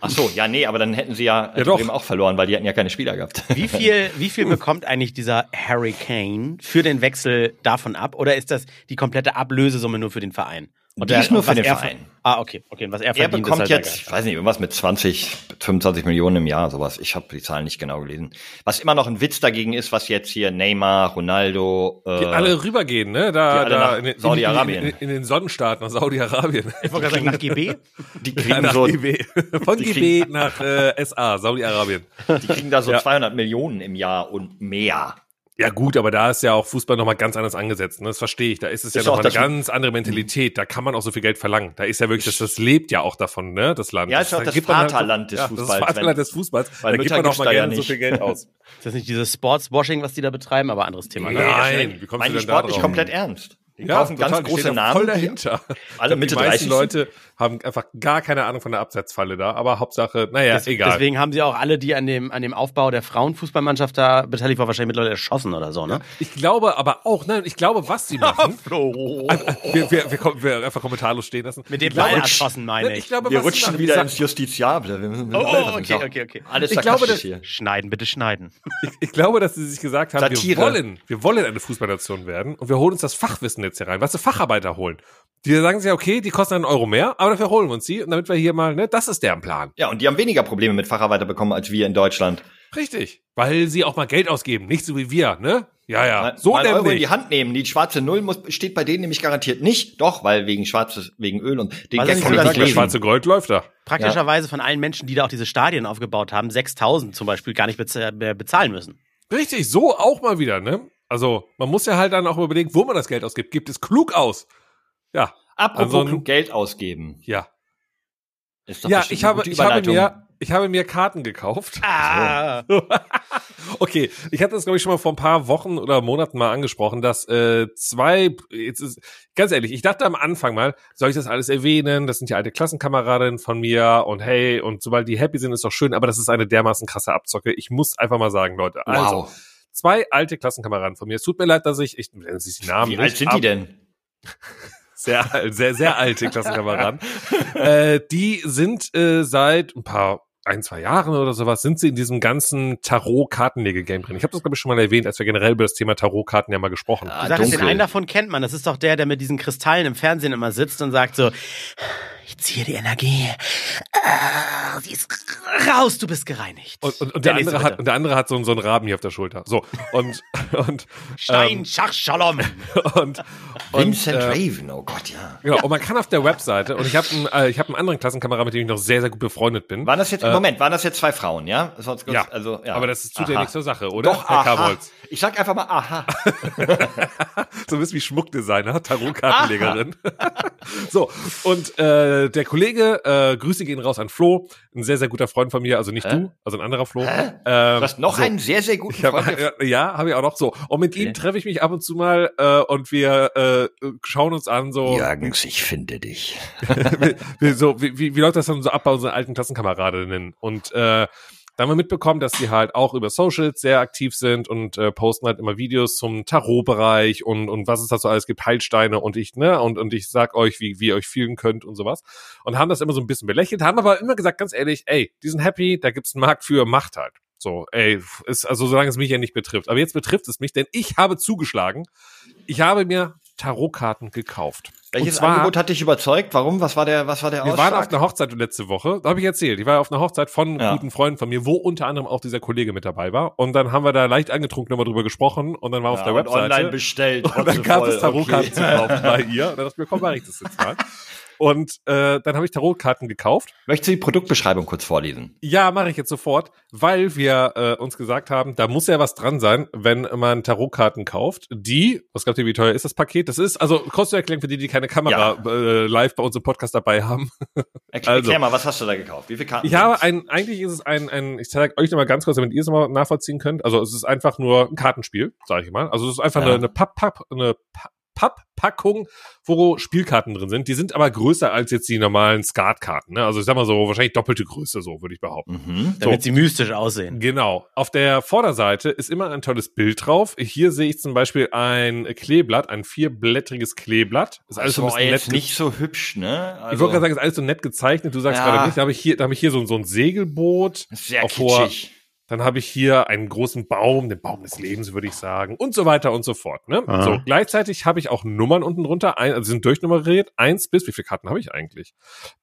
Ach so, ja, nee, aber dann hätten sie ja, doch. Bremen auch verloren, weil die hätten ja keine Spieler gehabt. Wie viel, wie viel bekommt eigentlich dieser Harry Kane für den Wechsel davon ab? Oder ist das die komplette Ablösesumme nur für den Verein? Die ist nur für den er Verein. ver- Ah, okay. okay. Und was er Er verdient, bekommt ist halt jetzt, ich weiß nicht, irgendwas mit 20, 25 Millionen im Jahr, sowas. Ich habe die Zahlen nicht genau gelesen. Was immer noch ein Witz dagegen ist, was jetzt hier Neymar, Ronaldo, äh, Die alle rübergehen, ne? Da, da in, in, Saudi-Arabien. In, in, in den Sonnenstaat nach Saudi-Arabien. Ich wollte gerade sagen, nach GB? die Ja, kriegen nach so, GB. Von GB nach äh, SA, Saudi-Arabien. die kriegen da so Ja. 200 Millionen im Jahr und mehr. Ja gut, aber da ist ja auch Fußball nochmal ganz anders angesetzt. Ne? Das verstehe ich. Da ist es ja Ist auch nochmal eine das- ganz andere Mentalität. Da kann man auch so viel Geld verlangen. Da ist ja wirklich, das, das lebt ja auch davon, ne? Das Land. Ja, ist auch das gibt man halt- Vaterland des ja, Fußballs, Das Vaterland des Fußballs. weil da gibt Mütter man auch mal da gerne so nicht. viel Geld aus. Ist das nicht dieses Sportswashing, was die da betreiben? Aber anderes Thema. Ne? Nein, wie kommst Meine du denn da sportlich drauf? komplett ernst. Die Ja, kaufen total, ganz große da Namen. Voll dahinter. Alle Mitte glaub, die meisten 30 sind. Leute haben einfach gar keine Ahnung von der Absetzfalle da. Aber Hauptsache, naja, Des- egal. Deswegen haben sie auch alle, die an dem, an dem Aufbau der Frauenfußballmannschaft da beteiligt waren, wahrscheinlich mittlerweile erschossen oder so, ne? Ich glaube aber auch, nein, ich glaube, was sie machen. Flo. wir, wir, wir, wir einfach kommentarlos stehen lassen. Mit dem Ball erschossen, meine ich ich. glaube, Wir rutschen wieder ins Justiziable. Wir müssen- Oh, das ist okay, okay, okay. Alles Ich glaube, sarkastisch das- hier. Schneiden, bitte schneiden. Ich, ich glaube, dass sie sich gesagt haben, Satire. wir wollen, wir wollen eine Fußballnation werden und wir holen uns das Fachwissen jetzt hier rein, was sie Facharbeiter holen. Die sagen sich, ja, okay, die kosten einen Euro mehr, aber dafür holen wir uns die, und damit wir hier mal, ne, das ist deren Plan. Ja, und die haben weniger Probleme mit Facharbeiter bekommen als wir in Deutschland. Richtig. Weil sie auch mal Geld ausgeben, nicht so wie wir, ne? Ja, ja. Mal, so mal einen Euro in nämlich. die Hand nehmen. Die schwarze Null muss, steht bei denen nämlich garantiert nicht. Doch, weil wegen schwarzes, wegen Öl und den Gag kann das lesen. schwarze Gold läuft da. Praktischerweise von allen Menschen, die da auch diese Stadien aufgebaut haben, 6000 zum Beispiel gar nicht mehr bezahlen müssen. Richtig, so auch mal wieder, ne? Also, man muss ja halt dann auch überlegen, wo man das Geld ausgibt. Gibt es klug aus? Ja, Apropos Also klug Geld ausgeben. ja. Ist doch Ja, ich habe, ich habe mir, ich habe mir Karten gekauft. Ah, Okay, ich hatte das glaube ich schon mal vor ein paar Wochen oder Monaten mal angesprochen, dass äh, zwei, jetzt ist ganz ehrlich, ich dachte am Anfang mal, soll ich das alles erwähnen? Das sind ja alte Klassenkameradinnen von mir und hey, und sobald die happy sind, ist doch schön, aber das ist eine dermaßen krasse Abzocke. Ich muss einfach mal sagen, Leute, also Wow. zwei alte Klassenkameraden von mir. Es tut mir leid, dass ich, ich nenne die Namen Wie alt sind die denn? Sehr, sehr, sehr alte Klassenkameraden. äh, die sind äh, seit ein paar, ein, zwei Jahren oder sowas, sind sie in diesem ganzen Tarot-Kartenlege-Game drin. Ich habe das, glaube ich, schon mal erwähnt, als wir generell über das Thema Tarot-Karten ja mal gesprochen haben. Ah, sagst, den einen davon kennt man. Das ist doch der, der mit diesen Kristallen im Fernsehen immer sitzt und sagt so, ich ziehe die Energie. Ah, sie ist raus, du bist gereinigt. Und, und, und der, nächste andere hat, und der andere hat so, so einen Raben hier auf der Schulter. So. Und, und, Stein, Schach, Shalom. und, und, Vincent äh, Raven, oh Gott, ja. Genau, und man kann auf der Webseite, und ich habe einen, äh, ich hab einen anderen Klassenkameraden, mit dem ich noch sehr, sehr gut befreundet bin. Waren das jetzt, Moment, waren das jetzt zwei Frauen, ja? Kurz, Ja, also, ja. aber das ist, tut ja Aha. nichts zur Sache, oder? Doch, Herr aha. Ich sag einfach mal aha. so ein bisschen wie Schmuckdesigner, Tarotkartenlegerin. so, und äh, der Kollege, äh, Grüße gehen raus an Flo, ein sehr, sehr guter Freund von mir, also nicht Hä? du, also ein anderer Flo. Hä? Ähm, Du hast noch so. einen sehr, sehr guten hab, Freund. der- ja, habe ich auch noch so. Und mit ihm treffe ich mich ab und zu mal äh, und wir äh, schauen uns an, so, Jagens, ich finde dich. wie, wie, so wie, wie, wie läuft das dann so ab bei unseren alten Klassenkameradinnen? Und äh, da haben wir mitbekommen, dass die halt auch über Socials sehr aktiv sind und äh, posten halt immer Videos zum Tarotbereich und, und was es da so alles gibt, Heilsteine und ich, ne, und, und ich sag euch, wie, wie ihr euch fühlen könnt und sowas. Und haben das immer so ein bisschen belächelt, haben aber immer gesagt, ganz ehrlich, ey, die sind happy, da gibt's einen Markt für, macht halt. So, ey, ist, also solange es mich ja nicht betrifft. Aber jetzt betrifft es mich, denn ich habe zugeschlagen. Ich habe mir Tarotkarten gekauft. Welches zwar, Angebot hat dich überzeugt? Warum? Was war der, was war der wir waren auf Ausschlag? einer Hochzeit letzte Woche, da habe ich erzählt. Ich war auf einer Hochzeit von Ja. guten Freunden von mir, wo unter anderem auch dieser Kollege mit dabei war. Und dann haben wir da leicht angetrunken nochmal drüber gesprochen und dann war auf Ja, der und Webseite. online bestellt. und dann gab voll, es Tarotkarten okay. zu kaufen bei ihr. Und dann dachte ich mir, komm, mach ich das jetzt mal. Und äh, dann habe ich Tarotkarten gekauft. Möchtest du die Produktbeschreibung kurz vorlesen? Ja, mache ich jetzt sofort, weil wir äh, uns gesagt haben, da muss ja was dran sein, wenn man Tarotkarten kauft. Die, was glaubt ihr, wie teuer ist das Paket? Das ist, also zu erklären für die, die keine Kamera äh, live bei uns im Podcast dabei haben. Erklär, Also. erklär mal, was hast du da gekauft? Wie viele Karten? Ich habe ein, eigentlich ist es ein, ein ich zeige euch nochmal ganz kurz, damit ihr es mal nachvollziehen könnt. Also es ist einfach nur ein Kartenspiel, sage ich mal. Also es ist einfach Ja. eine, eine Papp, Papp, eine Pa- Papppackung, wo Spielkarten drin sind. Die sind aber größer als jetzt die normalen Skatkarten. Ne? Also ich sag mal so, wahrscheinlich doppelte Größe, so würde ich behaupten. Mhm. Damit sie mystisch aussehen. Genau. Auf der Vorderseite ist immer ein tolles Bild drauf. Hier sehe ich zum Beispiel ein Kleeblatt, ein vierblättriges Kleeblatt. Ist alles Das so ein bisschen nett nicht so hübsch, ne? Also, ich wollte gerade sagen, ist alles so nett gezeichnet. Du sagst Ja. gerade nicht. Da habe ich hier, da habe ich hier so, so ein Segelboot. sehr auf hoher- kitschig. Dann habe ich hier einen großen Baum, den Baum des Lebens, würde ich sagen, und so weiter und so fort. Ne? So, gleichzeitig habe ich auch Nummern unten drunter, ein, also sind durchnummeriert, eins bis, wie viele Karten habe ich eigentlich?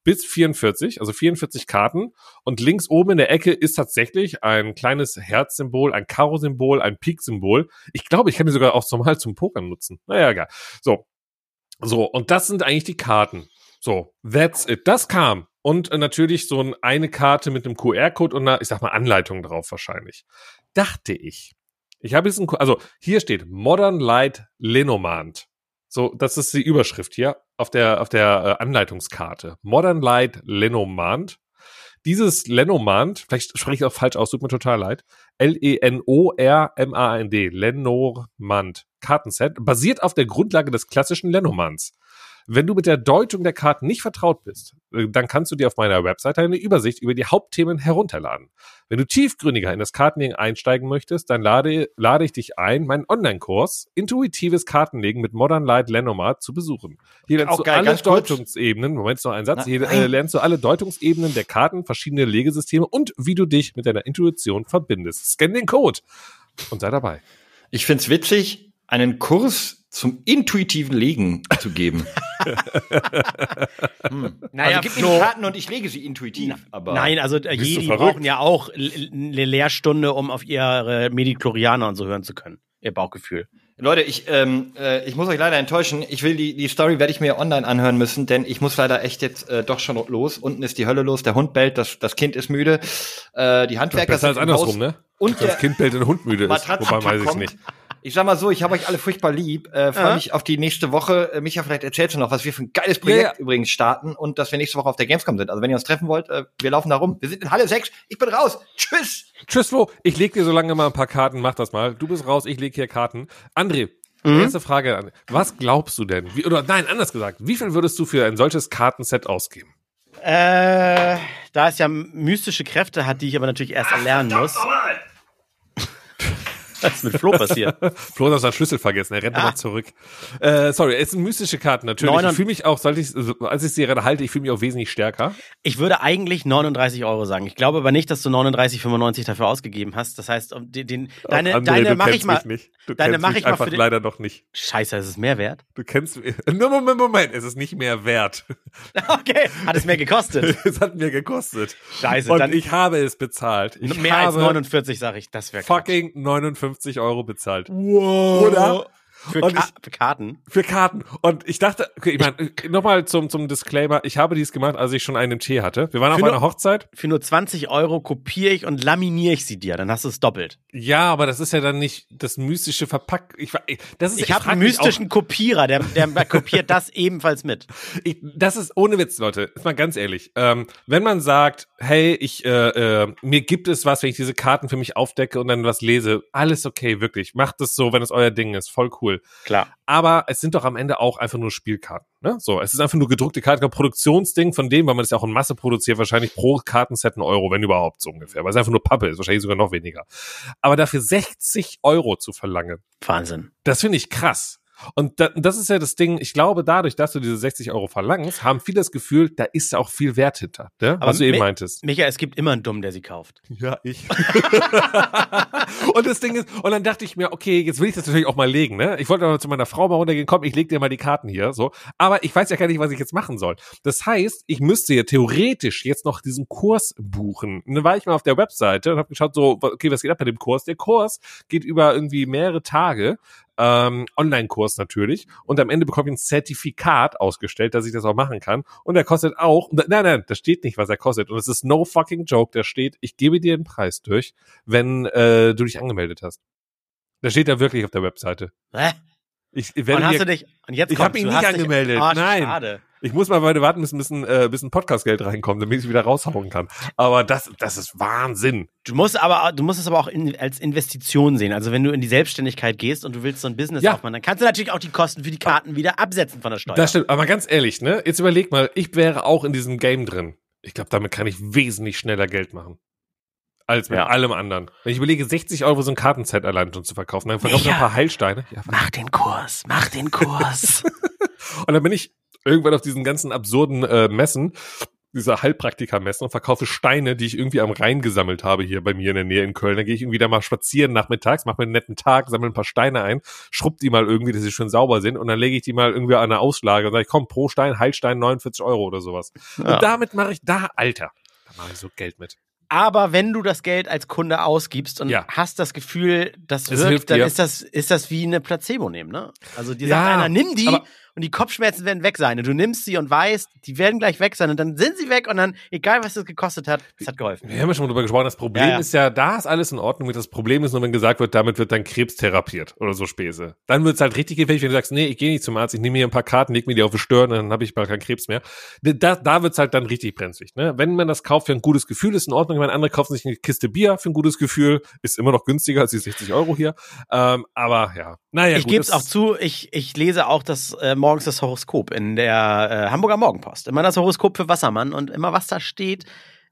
Bis 44, also 44 Karten. Und links oben in der Ecke ist tatsächlich ein kleines Herzsymbol, ein Karo-Symbol, ein Pik-Symbol. Ich glaube, ich kann die sogar auch zum Mal zum Pokern nutzen. Naja, egal. So. So, und das sind eigentlich die Karten. So, that's it. Das kam. Und äh, natürlich so ein, eine Karte mit einem QR-Code und einer, ich sag mal, Anleitung drauf wahrscheinlich. Dachte ich. Ich habe jetzt ein, also hier steht Modern Light Lenormand. So, das ist die Überschrift hier auf der, auf der äh, Anleitungskarte. Modern Light Lenormand. Dieses Lenormand, vielleicht spreche ich auch falsch aus, tut mir total leid. L-E-N-O-R-M-A-N-D, Lenormand Kartenset, basiert auf der Grundlage des klassischen Lenormands. Wenn du mit der Deutung der Karten nicht vertraut bist, äh, dann kannst du dir auf meiner Webseite eine Übersicht über die Hauptthemen herunterladen. Wenn du tiefgründiger in das Kartenlegen einsteigen möchtest, dann lade, lade ich dich ein, meinen Online-Kurs Intuitives Kartenlegen mit Modern Light Lenormand zu besuchen. Hier lernst Auch du geil, alle. Deutungsebenen, Moment, noch ein Satz, Na, hier äh, lernst du alle Deutungsebenen der Karten, verschiedene Legesysteme und wie du dich mit deiner Intuition verbindest. Scan den Code und sei dabei. Ich find's witzig, einen Kurs zum intuitiven Legen zu geben. Hm. also gib mir die Karten und ich lege sie intuitiv. Aber Nein, also äh, Jedi brauchen ja auch eine Lehrstunde, um auf ihre Mediklorianer und so hören zu können. Ihr Bauchgefühl. Leute, ich, ähm, äh, ich muss euch leider enttäuschen. Ich will die, die Story werde ich mir online anhören müssen, denn ich muss leider echt jetzt äh, doch schon los. Unten ist die Hölle los, der Hund bellt, das, das Kind ist müde, äh, die Handwerker Besser als sind Haus andersrum, ne? und Das Kind bellt, wenn der Hund müde ist. Wobei weiß ich kommt. nicht. Ich sag mal so, ich habe euch alle furchtbar lieb. Äh, Freue Ja. mich auf die nächste Woche. Äh, Micha, vielleicht erzählst du noch, was wir für ein geiles Projekt Ja, ja. übrigens starten und dass wir nächste Woche auf der Gamescom sind. Also wenn ihr uns treffen wollt, äh, wir laufen da rum. Wir sind in Halle 6. Ich bin raus. Tschüss. Tschüss, Flo. Ich leg dir so lange mal ein paar Karten, mach das mal. Du bist raus, ich leg hier Karten. André, Mhm. erste Frage an. Was glaubst du denn? Wie, oder nein, anders gesagt, wie viel würdest du für ein solches Kartenset ausgeben? Äh, da es ja mystische Kräfte hat, die ich aber natürlich erst erlernen muss. Was ist mit Flo passiert? Flo hat seinen Schlüssel vergessen, er rennt Ah. nochmal zurück. Äh, sorry, es sind mystische Karten, natürlich. Ich fühle mich auch, sollte ich, also, als ich sie gerade halte, ich fühle mich auch wesentlich stärker. Ich würde eigentlich 39 Euro sagen. Ich glaube aber nicht, dass du 39,95 dafür ausgeben hast. Das heißt, den, den, deine, André, deine mache ich mal. Nicht. Du deine kennst mach mich ich mal einfach den- leider noch nicht. Scheiße, ist es mehr wert? Du kennst Moment, Moment, es ist nicht mehr wert. Okay, hat es mehr gekostet. Es hat mir gekostet. Scheiße, Und dann ich habe es bezahlt. Ich mehr als habe 49, sage ich. Das wäre fucking 59 Euro bezahlt. Wow. Oder? Für, Ka ich- für Karten. Für Karten. Und ich dachte, okay, ich meine, nochmal zum, zum Disclaimer, ich habe dies gemacht, als ich schon einen im Tee hatte. Wir waren auf Für einer Hochzeit. Für nur 20 Euro kopiere ich und laminiere ich sie dir. Dann hast du es doppelt. Ja, aber das ist ja dann nicht das mystische Verpack. Ich, ich- das ist, Ich habe einen mystischen Kopierer, der, der kopiert das ebenfalls mit. Ich, das ist ohne Witz, Leute. Ist mal ganz ehrlich. Ähm, wenn man sagt, hey, ich äh, äh, mir gibt es was, wenn ich diese Karten für mich aufdecke und dann was lese, alles okay, wirklich. Macht es so, wenn es euer Ding ist, voll cool. Klar. Aber es sind doch am Ende auch einfach nur Spielkarten. Ne? So, es ist einfach nur gedruckte Karten, Produktionsding von dem, weil man das ja auch in Masse produziert, wahrscheinlich pro Kartenset einen Euro, wenn überhaupt so ungefähr. Weil es einfach nur Pappe ist, wahrscheinlich sogar noch weniger. Aber dafür 60 Euro zu verlangen, Wahnsinn. das finde ich krass. Und da, das ist ja das Ding, ich glaube, dadurch, dass du diese 60 Euro verlangst, haben viele das Gefühl, da ist auch viel Wert hinter, ne? Aber was du eben mi- meintest. Micha, es gibt immer einen Dumm, der sie kauft. Ja, ich. und das Ding ist, und dann dachte ich mir, okay, jetzt will ich das natürlich auch mal legen, ne? Ich wollte aber zu meiner Frau mal runtergehen, komm, ich leg dir mal die Karten hier, so. Aber ich weiß ja gar nicht, was ich jetzt machen soll. Das heißt, ich müsste ja theoretisch jetzt noch diesen Kurs buchen. Und dann war ich mal auf der Webseite und habe geschaut, so, okay, was geht ab bei dem Kurs? Der Kurs geht über irgendwie mehrere Tage. Ähm, Online-Kurs natürlich. Und am Ende bekomme ich ein Zertifikat ausgestellt, dass ich das auch machen kann. Und der kostet auch, nein, nein, da steht nicht, was er kostet. Und es ist no fucking joke. Da steht, ich gebe dir den Preis durch, wenn äh, du dich angemeldet hast. Da steht da wirklich auf der Webseite. Hä? Ich Und werde hast du dich, und jetzt Ich hab kommt's, mich du nicht hast dich- angemeldet. Ah, Nein. Schade. Ich muss mal weiter warten, bis ein bisschen, äh, bis ein Podcastgeld reinkommt, damit ich es wieder raushauen kann. Aber das, das ist Wahnsinn. Du musst aber, du musst es aber auch in, als Investition sehen. Also wenn du in die Selbstständigkeit gehst und du willst so ein Business Ja. aufmachen, dann kannst du natürlich auch die Kosten für die Karten wieder absetzen von der Steuer. Das stimmt. Aber ganz ehrlich, ne? Jetzt überleg mal, ich wäre auch in diesem Game drin. Ich glaube, damit kann ich wesentlich schneller Geld machen. Als mit Ja. allem anderen. Wenn ich überlege, 60 Euro so ein Kartenset allein schon zu verkaufen, dann verkaufe ich noch ein Ja. paar Heilsteine. Ja, Mach den Kurs, mach den Kurs. Und dann bin ich irgendwann auf diesen ganzen absurden äh, Messen, dieser Heilpraktiker-Messen und verkaufe Steine, die ich irgendwie am Rhein gesammelt habe hier bei mir in der Nähe in Köln. Dann gehe ich irgendwie da mal spazieren nachmittags, mache mir einen netten Tag, sammle ein paar Steine ein, schrubb die mal irgendwie, dass sie schön sauber sind und dann lege ich die mal irgendwie an eine Auslage und sage ich, komm, pro Stein, Heilstein 49 Euro oder sowas. Ja. Und damit mache ich da, Alter, da mache ich so Geld mit. Aber wenn du das Geld als Kunde ausgibst und Ja. hast das Gefühl, das wirkt, dann dir. ist das, ist das wie eine Placebo nehmen, ne? Also dir Ja, sagt einer, nimm die und die Kopfschmerzen werden weg sein. Und du nimmst sie und weißt, die werden gleich weg sein und dann sind sie weg und dann, egal was das gekostet hat, es hat geholfen. Wir haben ja schon mal drüber gesprochen. Das Problem Ja, ja. ist ja, da ist alles in Ordnung. Das Problem ist nur, wenn gesagt wird, damit wird dein Krebs therapiert oder so Späße. Dann wird's halt richtig gefährlich, wenn du sagst, nee, ich gehe nicht zum Arzt, ich nehme mir ein paar Karten, leg mir die auf die Stirn, dann habe ich bald keinen Krebs mehr. Da, da wird's halt dann richtig brenzlig. Ne? Wenn man das kauft für ein gutes Gefühl, ist in Ordnung. Wenn andere kaufen sich eine Kiste Bier für ein gutes Gefühl, ist immer noch günstiger als die 60 Euro hier. Ähm, aber ja, naja, ich gebe es auch zu, ich, ich lese auch das äh, morgens das Horoskop in der äh, Hamburger Morgenpost. Immer das Horoskop für Wassermann und immer was da steht.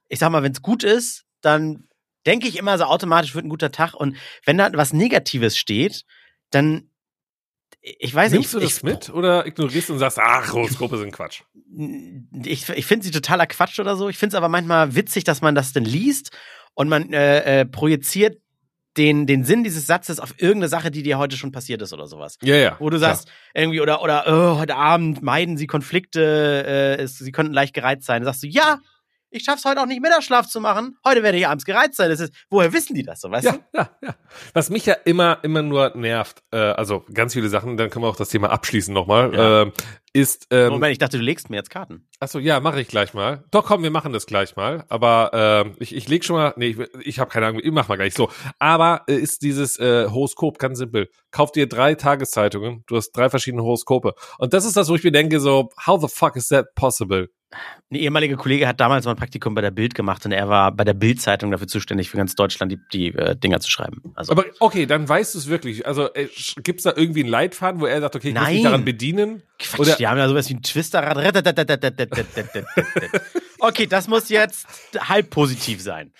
Ich sag mal, wenn es gut ist, dann denke ich immer so automatisch wird ein guter Tag. Und wenn da was Negatives steht, dann ich weiß Nimmst nicht, du das ich, mit oder ignorierst du und sagst, ach, Horoskope sind Quatsch? ich, ich finde sie totaler Quatsch oder so. Ich finde es aber manchmal witzig, dass man das denn liest und man äh, äh, projiziert den, den Sinn dieses Satzes auf irgendeine Sache, die dir heute schon passiert ist oder sowas. Ja, ja. Wo du sagst, irgendwie, oder, oder oh, heute Abend meiden sie Konflikte, äh, es, sie könnten leicht gereizt sein. Dann sagst du, ja, ich schaff's heute auch nicht Mittagsschlaf zu machen. Heute werde ich abends gereizt sein. Das ist, woher wissen die das so, weißt Ja, du? ja, ja. Was mich ja immer, immer nur nervt, äh, also ganz viele Sachen, dann können wir auch das Thema abschließen nochmal, Ja. ähm, ist, ähm, Moment, ich dachte, du legst mir jetzt Karten. Achso, ja, mache ich gleich mal. Doch, komm, wir machen das gleich mal. Aber ähm, ich, ich leg schon mal, nee, ich, ich habe keine Ahnung, ich mach mal gleich so. Aber äh, ist dieses äh, Horoskop ganz simpel. Kauf dir drei Tageszeitungen, du hast drei verschiedene Horoskope. Und das ist das, wo ich mir denke, so, how the fuck is that possible? Ein ehemaliger Kollege hat damals mal ein Praktikum bei der Bild gemacht und er war bei der Bild-Zeitung dafür zuständig, für ganz Deutschland die, die äh, Dinger zu schreiben. Also, Aber okay, dann weißt du es wirklich. Also äh, sch- gibt's da irgendwie einen Leitfaden, wo er sagt, okay, ich muss mich Nein. daran bedienen? Quatsch, Oder, die haben ja sowas wie ein Twisterrad. Okay, das muss jetzt halb positiv sein.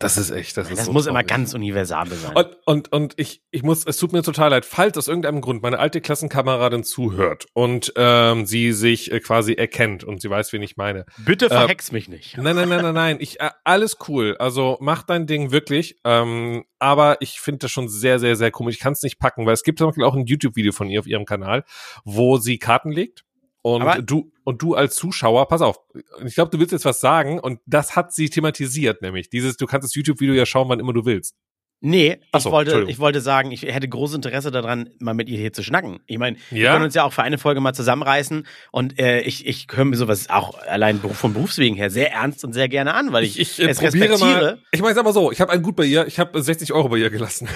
Das ist echt, das ist Das so muss immer ganz universabel sein. Und, und, und ich, ich muss, es tut mir total leid, falls aus irgendeinem Grund meine alte Klassenkameradin zuhört und ähm, sie sich äh, quasi erkennt und sie weiß, wen ich meine. Bitte verhex mich nicht. Nein, nein, nein, nein, nein. Ich, äh, alles cool. Also mach dein Ding wirklich. Ähm, aber ich finde das schon sehr, sehr, sehr komisch. Ich kann es nicht packen, weil es gibt zum Beispiel auch ein YouTube-Video von ihr auf ihrem Kanal, wo sie Karten legt. Und Aber- du, und du als Zuschauer, pass auf, ich glaube, du willst jetzt was sagen und das hat sie thematisiert, nämlich dieses, du kannst das YouTube-Video ja schauen, wann immer du willst. Nee, Ach ich, so, wollte, ich wollte sagen, ich hätte großes Interesse daran, mal mit ihr hier zu schnacken. Ich meine, wir Ja? können uns ja auch für eine Folge mal zusammenreißen und äh, ich, ich höre mir sowas auch allein vom Berufswegen her sehr ernst und sehr gerne an, weil ich, Ich, ich äh, es respektiere. mal. Ich meine, sag mal so, ich habe einen gut bei ihr, ich habe 60 Euro bei ihr gelassen.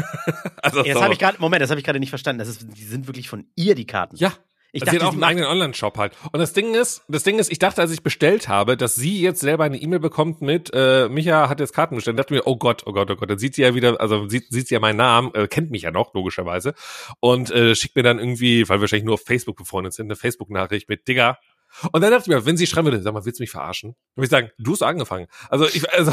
also, so. habe ich gerade, Moment, das habe ich gerade nicht verstanden. Das ist, die sind wirklich von ihr die Karten. Ja. Ich sie dachte, hat auch einen eigenen Online-Shop halt. Und das Ding ist, das Ding ist, ich dachte, als ich bestellt habe, dass sie jetzt selber eine E-Mail bekommt mit, äh, Micha hat jetzt Karten bestellt. dachte mir, oh Gott, oh Gott, oh Gott, dann sieht sie ja wieder, also sieht, sieht sie ja meinen Namen, äh, kennt mich ja noch, logischerweise. Und äh, schickt mir dann irgendwie, weil wir wahrscheinlich nur auf Facebook befreundet sind, eine Facebook-Nachricht mit, Digga, und dann dachte ich mir, wenn sie schreiben würde, sag mal, willst du mich verarschen? Dann würde ich sagen, du hast angefangen. Also ich, also,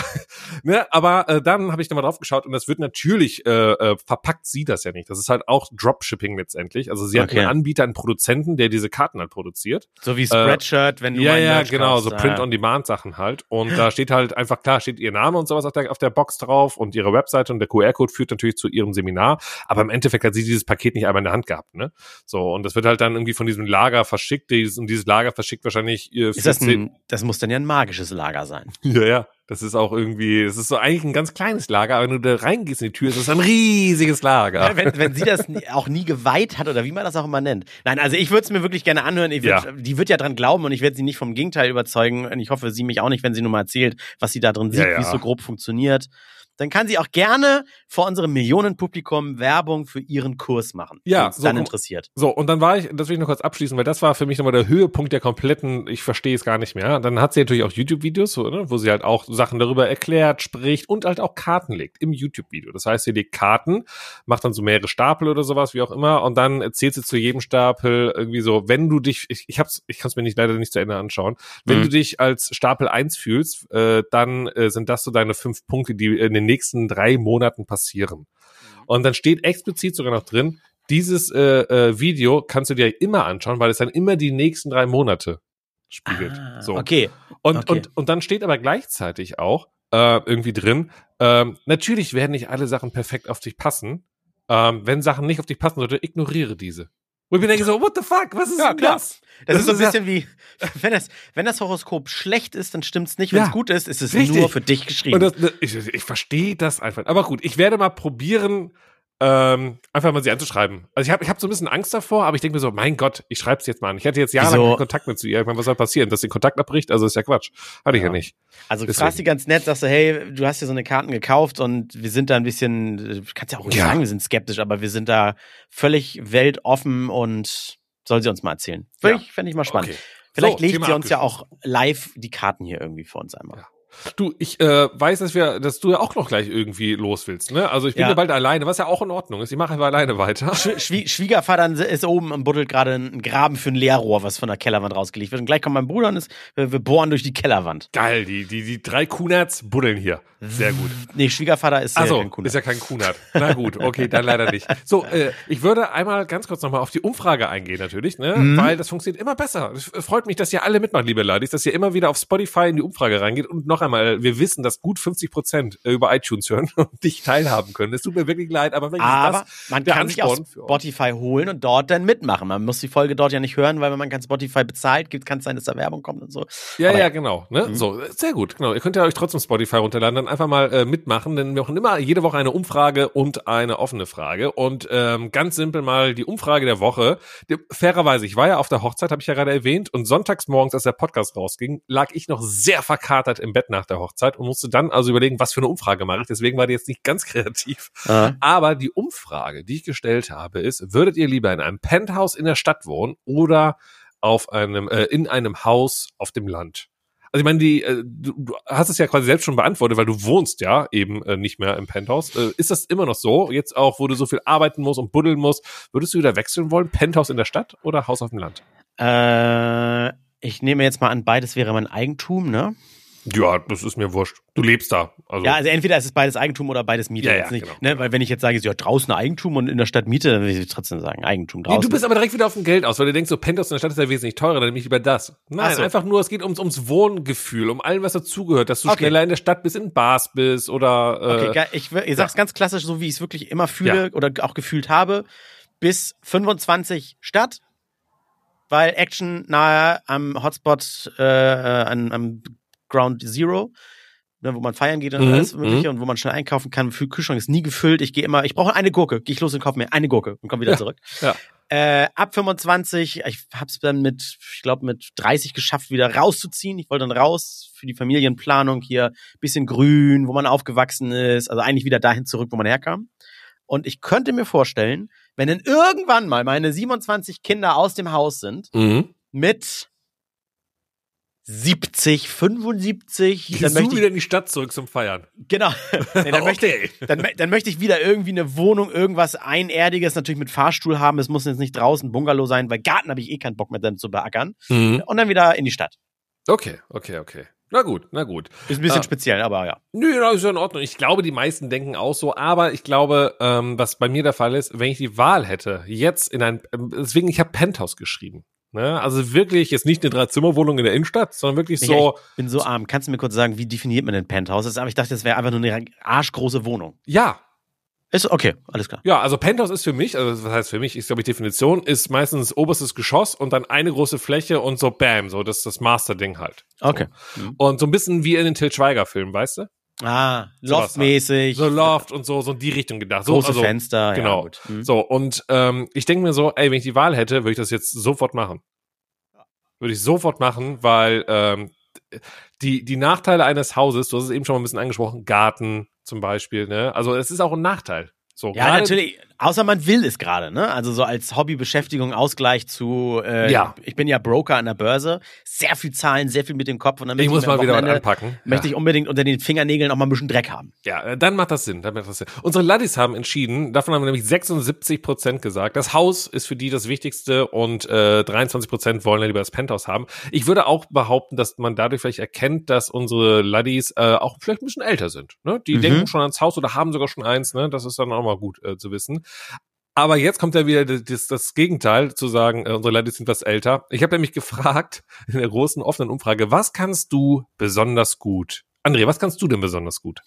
ne, aber äh, dann habe ich da mal drauf geschaut und das wird natürlich, äh, äh, verpackt sie das ja nicht. Das ist halt auch Dropshipping letztendlich. Also sie hat Okay. einen Anbieter, einen Produzenten, der diese Karten halt produziert. So wie Spreadshirt, wenn du Ja, ja, Merch genau, kaufst, so äh, Print-on-Demand-Sachen halt. Und da steht halt einfach klar, steht ihr Name und sowas auf der, auf der Box drauf und ihre Webseite und der QR-Code führt natürlich zu ihrem Seminar. Aber im Endeffekt hat sie dieses Paket nicht einmal in der Hand gehabt, ne? So, und das wird halt dann irgendwie von diesem Lager verschickt. Dieses, und dieses Lager verschickt wahrscheinlich äh, Ist das 14 ein, das muss dann ja ein magisches Lager sein. Ja, ja. Das ist auch irgendwie, es ist so eigentlich ein ganz kleines Lager, aber wenn du da reingehst in die Tür, ist es ein riesiges Lager. Ja, wenn, wenn sie das auch nie geweiht hat oder wie man das auch immer nennt. Nein, also ich würde es mir wirklich gerne anhören. Würd, Ja. Die wird ja dran glauben und ich werde sie nicht vom Gegenteil überzeugen. Und ich hoffe, sie mich auch nicht, wenn sie nur mal erzählt, was sie da drin sieht, ja. wie es so grob funktioniert. Dann kann sie auch gerne vor unserem Millionenpublikum Werbung für ihren Kurs machen. Ja, so dann interessiert. So, und dann war ich, das will ich noch kurz abschließen, weil das war für mich nochmal der Höhepunkt der kompletten, ich verstehe es gar nicht mehr. Dann hat sie natürlich auch YouTube-Videos, ne, wo sie halt auch Sachen darüber erklärt, spricht und halt auch Karten legt im YouTube-Video. Das heißt, sie legt Karten, macht dann so mehrere Stapel oder sowas, wie auch immer, und dann erzählt sie zu jedem Stapel irgendwie so, wenn du dich, ich, ich hab's, ich kann es mir nicht leider nicht zu Ende anschauen, wenn Mhm. du dich als Stapel 1 fühlst, äh, dann äh, sind das so deine fünf Punkte, die in den nächsten drei Monaten passieren. Und dann steht explizit sogar noch drin, dieses äh, äh, Video kannst du dir immer anschauen, weil es dann immer die nächsten drei Monate spiegelt. Ah, so. Okay. Und, okay. und, und dann steht aber gleichzeitig auch äh, irgendwie drin, ähm, natürlich werden nicht alle Sachen perfekt auf dich passen. Ähm, wenn Sachen nicht auf dich passen sollte, ignoriere diese. Wo ich mir denke so, what the fuck, was ist Ja, klar. das? Das, ist so ein ja- bisschen wie, wenn das, wenn das Horoskop schlecht ist, dann stimmt's nicht. Wenn Ja, es gut ist, ist es richtig. nur für dich geschrieben. Das, das, ich, ich verstehe das einfach. Aber gut, ich werde mal probieren, ähm, einfach mal sie anzuschreiben. Also ich habe ich hab so ein bisschen Angst davor, aber ich denke mir so, mein Gott, ich schreibe es jetzt mal an. Ich hatte jetzt jahrelang keinen Kontakt mit zu ihr. Ich meine, was soll passieren? Dass den Kontakt abbricht? Also ist ja Quatsch. Hatte ich ja Ja. nicht. Also Deswegen. fragst sie ganz nett, sagst du, hey, du hast dir so eine Karten gekauft und wir sind da ein bisschen, kannst ja auch ruhig Ja. sagen, wir sind skeptisch, aber wir sind da völlig weltoffen und soll sie uns mal erzählen. Fände Ja. ich, fänd ich mal spannend. Okay. Vielleicht So, legt Thema sie uns ja auch live die Karten hier irgendwie vor uns einmal. Ja. Du, ich äh, weiß, dass wir, dass du ja auch noch gleich irgendwie los willst, ne? Also ich bin Ja. ja bald alleine, was ja auch in Ordnung ist. Ich mache einfach alleine weiter. Schwie- Schwie Schwiegervater ist oben und buddelt gerade einen Graben für ein Leerrohr, was von der Kellerwand rausgelegt wird. Und gleich kommt mein Bruder und ist, wir, wir bohren durch die Kellerwand. Geil, die, die, die drei Kunats buddeln hier. Sehr gut. Nee, Schwiegervater ist äh, Also kein Kunde. ist ja kein Kunat. Na gut, okay, dann leider nicht. So, äh, ich würde einmal ganz kurz nochmal auf die Umfrage eingehen natürlich, ne? Mhm. Weil das funktioniert immer besser. Es freut mich, dass ihr alle mitmacht, liebe Ladies, dass ihr immer wieder auf Spotify in die Umfrage reingeht und noch einmal, wir wissen, dass gut 50 Prozent über iTunes hören und dich teilhaben können. Es tut mir wirklich leid, aber Aber man kann sich auch Ansporn für euch. Spotify holen und dort dann mitmachen. Man muss die Folge dort ja nicht hören, weil wenn man kein Spotify bezahlt, gibt kann es sein, dass da Werbung kommt und so. Ja, Aber ja, ja. genau. Ne? Mhm. So, sehr gut, genau. Ihr könnt ja euch trotzdem Spotify runterladen, dann einfach mal äh, mitmachen, denn wir machen immer jede Woche eine Umfrage und eine offene Frage. Und ähm, ganz simpel mal die Umfrage der Woche. Die, fairerweise, ich war ja auf der Hochzeit, habe ich ja gerade erwähnt, und sonntags morgens, als der Podcast rausging, lag ich noch sehr verkatert im Bett nach der Hochzeit und musste dann also überlegen, was für eine Umfrage mache ich. Deswegen war die jetzt nicht ganz kreativ. Äh, Aber die Umfrage, die ich gestellt habe, ist, würdet ihr lieber in einem Penthouse in der Stadt wohnen oder auf einem, äh, in einem Haus auf dem Land? Also ich meine, die, äh, du, du hast es ja quasi selbst schon beantwortet, weil du wohnst ja eben äh, nicht mehr im Penthouse. Äh, ist das immer noch so? Jetzt auch, wo du so viel arbeiten musst und buddeln musst, würdest du wieder wechseln wollen? Penthouse in der Stadt oder Haus auf dem Land? äh, ich nehme jetzt mal an, beides wäre mein Eigentum, ne? Ja, das ist mir wurscht. Du lebst da. Also, Ja, also entweder ist es beides Eigentum oder beides Miete. Ja, ja, nicht, genau, ne? Weil wenn ich jetzt sage, ja, draußen Eigentum und in der Stadt Miete, dann würde ich trotzdem sagen, Eigentum Nee, draußen. du bist aber direkt wieder auf dem Geld aus, weil du denkst, so Penthouse in der Stadt ist ja wesentlich teurer, dann nehme ich lieber das. Nein, so. einfach nur, es geht ums, ums Wohngefühl, um allem, was dazugehört, dass du Okay. schneller in der Stadt bist, in Bars bist oder äh, Okay, ich, ich sag's ganz klassisch, so wie ich es wirklich immer fühle oder auch gefühlt habe. Bis 25 Stadt, weil Action nahe am Hotspot, äh, äh, an, am Ground Zero, ne, wo man feiern geht und Mhm, alles mögliche und wo man schnell einkaufen kann. Für Kühlschrank ist nie gefüllt. Ich gehe immer, ich brauche eine Gurke. Gehe ich los und kaufe mir eine Gurke und komme wieder Ja, zurück. ja. Äh, ab 25, ich hab's dann mit, ich glaube, mit 30 geschafft, wieder rauszuziehen. Ich wollte dann raus für die Familienplanung hier, bisschen grün, wo man aufgewachsen ist, also eigentlich wieder dahin zurück, wo man herkam. Und ich könnte mir vorstellen, wenn dann irgendwann mal meine 27 Kinder aus dem Haus sind, mhm. mit 70, 75, dann Gehst du möchte ich wieder in die Stadt zurück zum Feiern. Genau. Nee, dann, möchte, Okay. dann, mö- dann möchte ich wieder irgendwie eine Wohnung, irgendwas Einerdiges, natürlich mit Fahrstuhl haben. Es muss jetzt nicht draußen Bungalow sein, weil Garten habe ich eh keinen Bock mehr dann zu beackern. Mhm. Und dann wieder in die Stadt. Okay, okay, okay. Na gut, na gut. Ist ein bisschen Ah. speziell, aber ja. Nö, das ist ja in Ordnung. Ich glaube, die meisten denken auch so, aber ich glaube, ähm, was bei mir der Fall ist, wenn ich die Wahl hätte, jetzt in ein, ähm, deswegen, ich habe Penthouse geschrieben. Ne? Also wirklich, jetzt nicht eine Drei-Zimmer-Wohnung in der Innenstadt, sondern wirklich Michael, so, Ich bin so arm. Kannst du mir kurz sagen, wie definiert man denn Penthouse? Aber ich dachte, das wäre einfach nur eine arschgroße Wohnung. ja, Ist okay, alles klar. Ja, also Penthouse ist für mich, also was heißt für mich, ist glaube ich Definition, ist meistens oberstes Geschoss und dann eine große Fläche und so bam, so das ist das Master-Ding halt. Okay. Und so ein bisschen wie in den Till Schweiger-Filmen, weißt du? Ah, Sowas loftmäßig. So Loft und so, so in die Richtung gedacht. So, große also, Fenster. Genau. Ja, gut. Hm. So, und ähm, ich denke mir so, ey, wenn ich die Wahl hätte, würde ich das jetzt sofort machen. Würde ich sofort machen, weil ähm, die, die Nachteile eines Hauses, du hast es eben schon mal ein bisschen angesprochen, Garten zum Beispiel, ne? Also es ist auch ein Nachteil. So, Ja, natürlich. Außer man will es gerade, ne? Also so als Hobbybeschäftigung, Ausgleich zu, äh, Ja. ich bin ja Broker an der Börse, sehr viel Zahlen, sehr viel mit dem Kopf und dann Ich muss mir mal wieder was anpacken. Möchte ich unbedingt unter den Fingernägeln auch mal ein bisschen Dreck haben. Ja, äh, dann macht das Sinn. Dann macht das Sinn. Unsere Laddies haben entschieden, davon haben wir nämlich 76 Prozent gesagt. Das Haus ist für die das Wichtigste und äh, 23 Prozent wollen ja lieber das Penthouse haben. Ich würde auch behaupten, dass man dadurch vielleicht erkennt, dass unsere Laddies äh, auch vielleicht ein bisschen älter sind. Ne? Die Mhm. denken schon ans Haus oder haben sogar schon eins. Ne? Das ist dann auch mal gut äh, zu wissen. Aber jetzt kommt ja wieder das, das Gegenteil, zu sagen, äh, unsere Laddies sind was älter. Ich habe nämlich gefragt in der großen offenen Umfrage, was kannst du besonders gut? André, was kannst du denn besonders gut?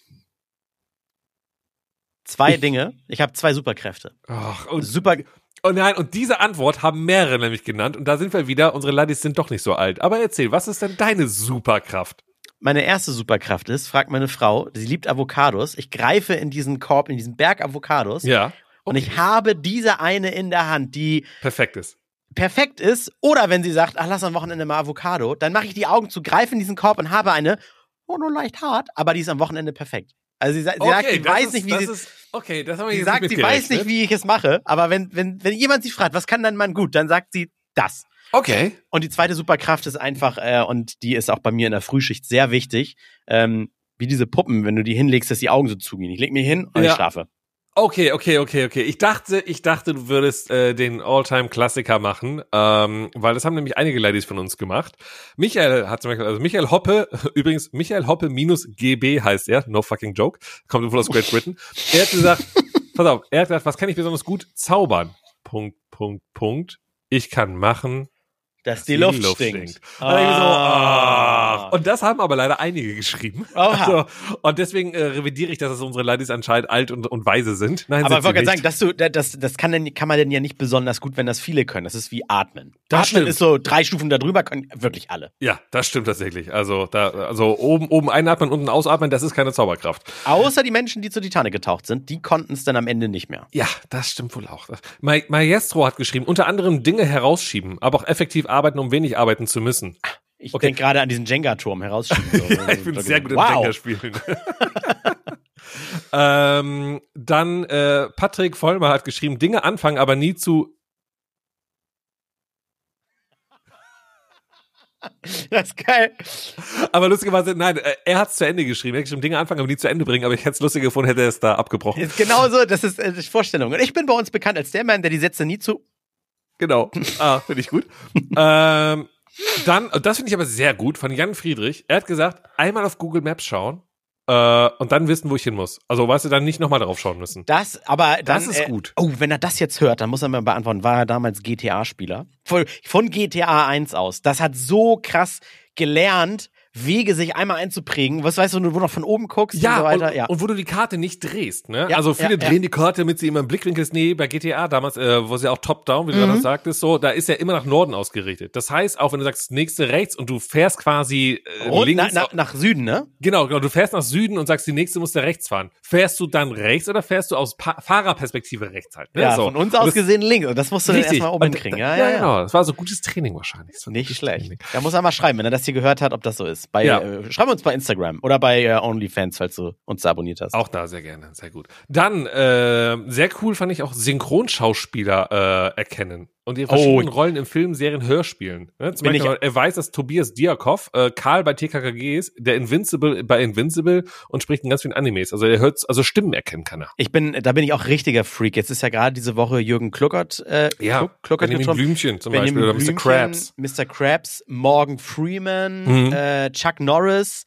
Zwei Dinge. Ich habe zwei Superkräfte. Ach, und Super. Oh nein, und diese Antwort haben mehrere nämlich genannt. Und da sind wir wieder, unsere Laddies sind doch nicht so alt. Aber erzähl, was ist denn deine Superkraft? Meine erste Superkraft ist, fragt meine Frau, sie liebt Avocados. Ich greife in diesen Korb, in diesen Berg Avocados Ja. Und ich habe diese eine in der Hand, die Perfekt ist. perfekt ist. Oder wenn sie sagt, ach, lass am Wochenende mal Avocado, dann mache ich die Augen zu, greife in diesen Korb und habe eine, oh, nur leicht hart, aber die ist am Wochenende perfekt. Also sie, sie sagt, sie weiß ist, nicht, wie sie, ist, okay, das haben wir sie jetzt sagt, sie weiß nicht, wie ich es mache, aber wenn, wenn, wenn jemand sie fragt, was kann dein Mann gut, dann sagt sie das. Okay. Und die zweite Superkraft ist einfach, äh, und die ist auch bei mir in der Frühschicht sehr wichtig, ähm, wie diese Puppen, wenn du die hinlegst, dass die Augen so zugehen. Ich leg mir hin und Ja. ich schlafe. Okay, okay, okay, okay. Ich dachte, ich dachte, du würdest äh, den All-Time-Klassiker machen, ähm, weil das haben nämlich einige Ladies von uns gemacht. Michael hat zum Beispiel, also Michael Hoppe, übrigens Michael Hoppe minus GB heißt er, no fucking joke, kommt wohl aus Great Britain. Er hat gesagt, pass auf, er hat gesagt, was kann ich besonders gut? Zaubern. Punkt, Punkt, Punkt. Ich kann machen, Dass die Luft stinkt. Und, dann denk ich so, Ah. und das haben aber leider einige geschrieben. Also, und deswegen äh, revidiere ich, dass es unsere Ladies anscheinend alt und, und weise sind. Nein, Aber ich wollte gerade sagen, dass du, das, das kann, denn, kann man denn ja nicht besonders gut, wenn das viele können. Das ist wie Atmen. Das Atmen stimmt. ist so drei Stufen darüber, können wirklich alle. Ja, das stimmt tatsächlich. Also da, also oben, oben einatmen, unten ausatmen, das ist keine Zauberkraft. Außer die Menschen, die zur Titanic getaucht sind, die konnten es dann am Ende nicht mehr. Ja, das stimmt wohl auch. Ma Maestro hat geschrieben, unter anderem Dinge herausschieben, aber auch effektiv arbeiten, um wenig arbeiten zu müssen. Ich Okay. denke gerade an diesen Jenga-Turm herausschieben. So. Ja, ich bin sehr gut im wow. Jenga-Spielen. ähm, dann äh, Patrick Vollmer hat geschrieben, Dinge anfangen, aber nie zu Das ist geil. Aber lustigerweise, nein, äh, er hat es zu Ende geschrieben. Er hat geschrieben, Dinge anfangen, aber nie zu Ende bringen. Aber ich hätte es lustiger gefunden, hätte er es da abgebrochen. Ist genau so, das ist äh, die Vorstellung. Und ich bin bei uns bekannt als der Mann, der die Sätze nie zu. Genau. Ah, finde ich gut. ähm, dann, das finde ich aber sehr gut, von Jan Friedrich. Er hat gesagt, einmal auf Google Maps schauen äh, und dann wissen, wo ich hin muss. Also, weißt du, dann nicht nochmal drauf schauen müssen. Das, aber dann, Das ist äh, gut. Oh, wenn er das jetzt hört, dann muss er mir beantworten, war er damals GTA-Spieler? Von, von GTA 1 aus. Das hat so krass gelernt, Wege sich einmal einzuprägen. Was weißt du, wo du noch von oben guckst Ja, und so weiter? und, ja. und wo du die Karte nicht drehst, ne? Ja, also viele ja, drehen die Karte, damit sie immer im Blickwinkel ist. Nee, bei GTA damals, äh, wo sie auch top-down, wie du Mhm. gerade sagtest, so, da ist ja immer nach Norden ausgerichtet. Das heißt, auch wenn du sagst, nächste rechts und du fährst quasi äh, Rund links, na, na, nach Süden, ne? genau, genau, du fährst nach Süden und sagst, die nächste muss da rechts fahren. Fährst du dann rechts oder fährst du aus pa Fahrerperspektive rechts halt? Ne? Ja, so. von uns Und aus das- gesehen links. Und das musst du dann Richtig. erstmal oben Und da- Ja, ja, ja. genau. Das war so gutes Training wahrscheinlich. So Nicht schlecht. Training. Da muss er mal schreiben, wenn er das hier gehört hat, ob das so ist. Bei, Ja. äh, schreib uns bei Instagram oder bei äh, OnlyFans, falls du uns da abonniert hast. Auch da sehr gerne, sehr gut. Dann, äh, sehr cool fand ich auch Synchronschauspieler äh, erkennen und ihre verschiedenen Oh. Rollen im Film, Serien, Hörspielen. Ne? Zum Bin Beispiel, er weiß, dass Tobias Diakov, äh, Karl bei TKKG ist, der Invincible bei Invincible und spricht in ganz vielen Animes. Also er hört, also Stimmen erkennen kann er. Ich bin, da bin ich auch richtiger Freak. Jetzt ist ja gerade diese Woche Jürgen Kluckert, äh, Kluck- Kluckert Benjamin getroffen. Blümchen zum Benjamin Beispiel oder Mr. Blümchen, Krabs. Mr. Krabs, Morgan Freeman, Mhm. äh, Chuck Norris.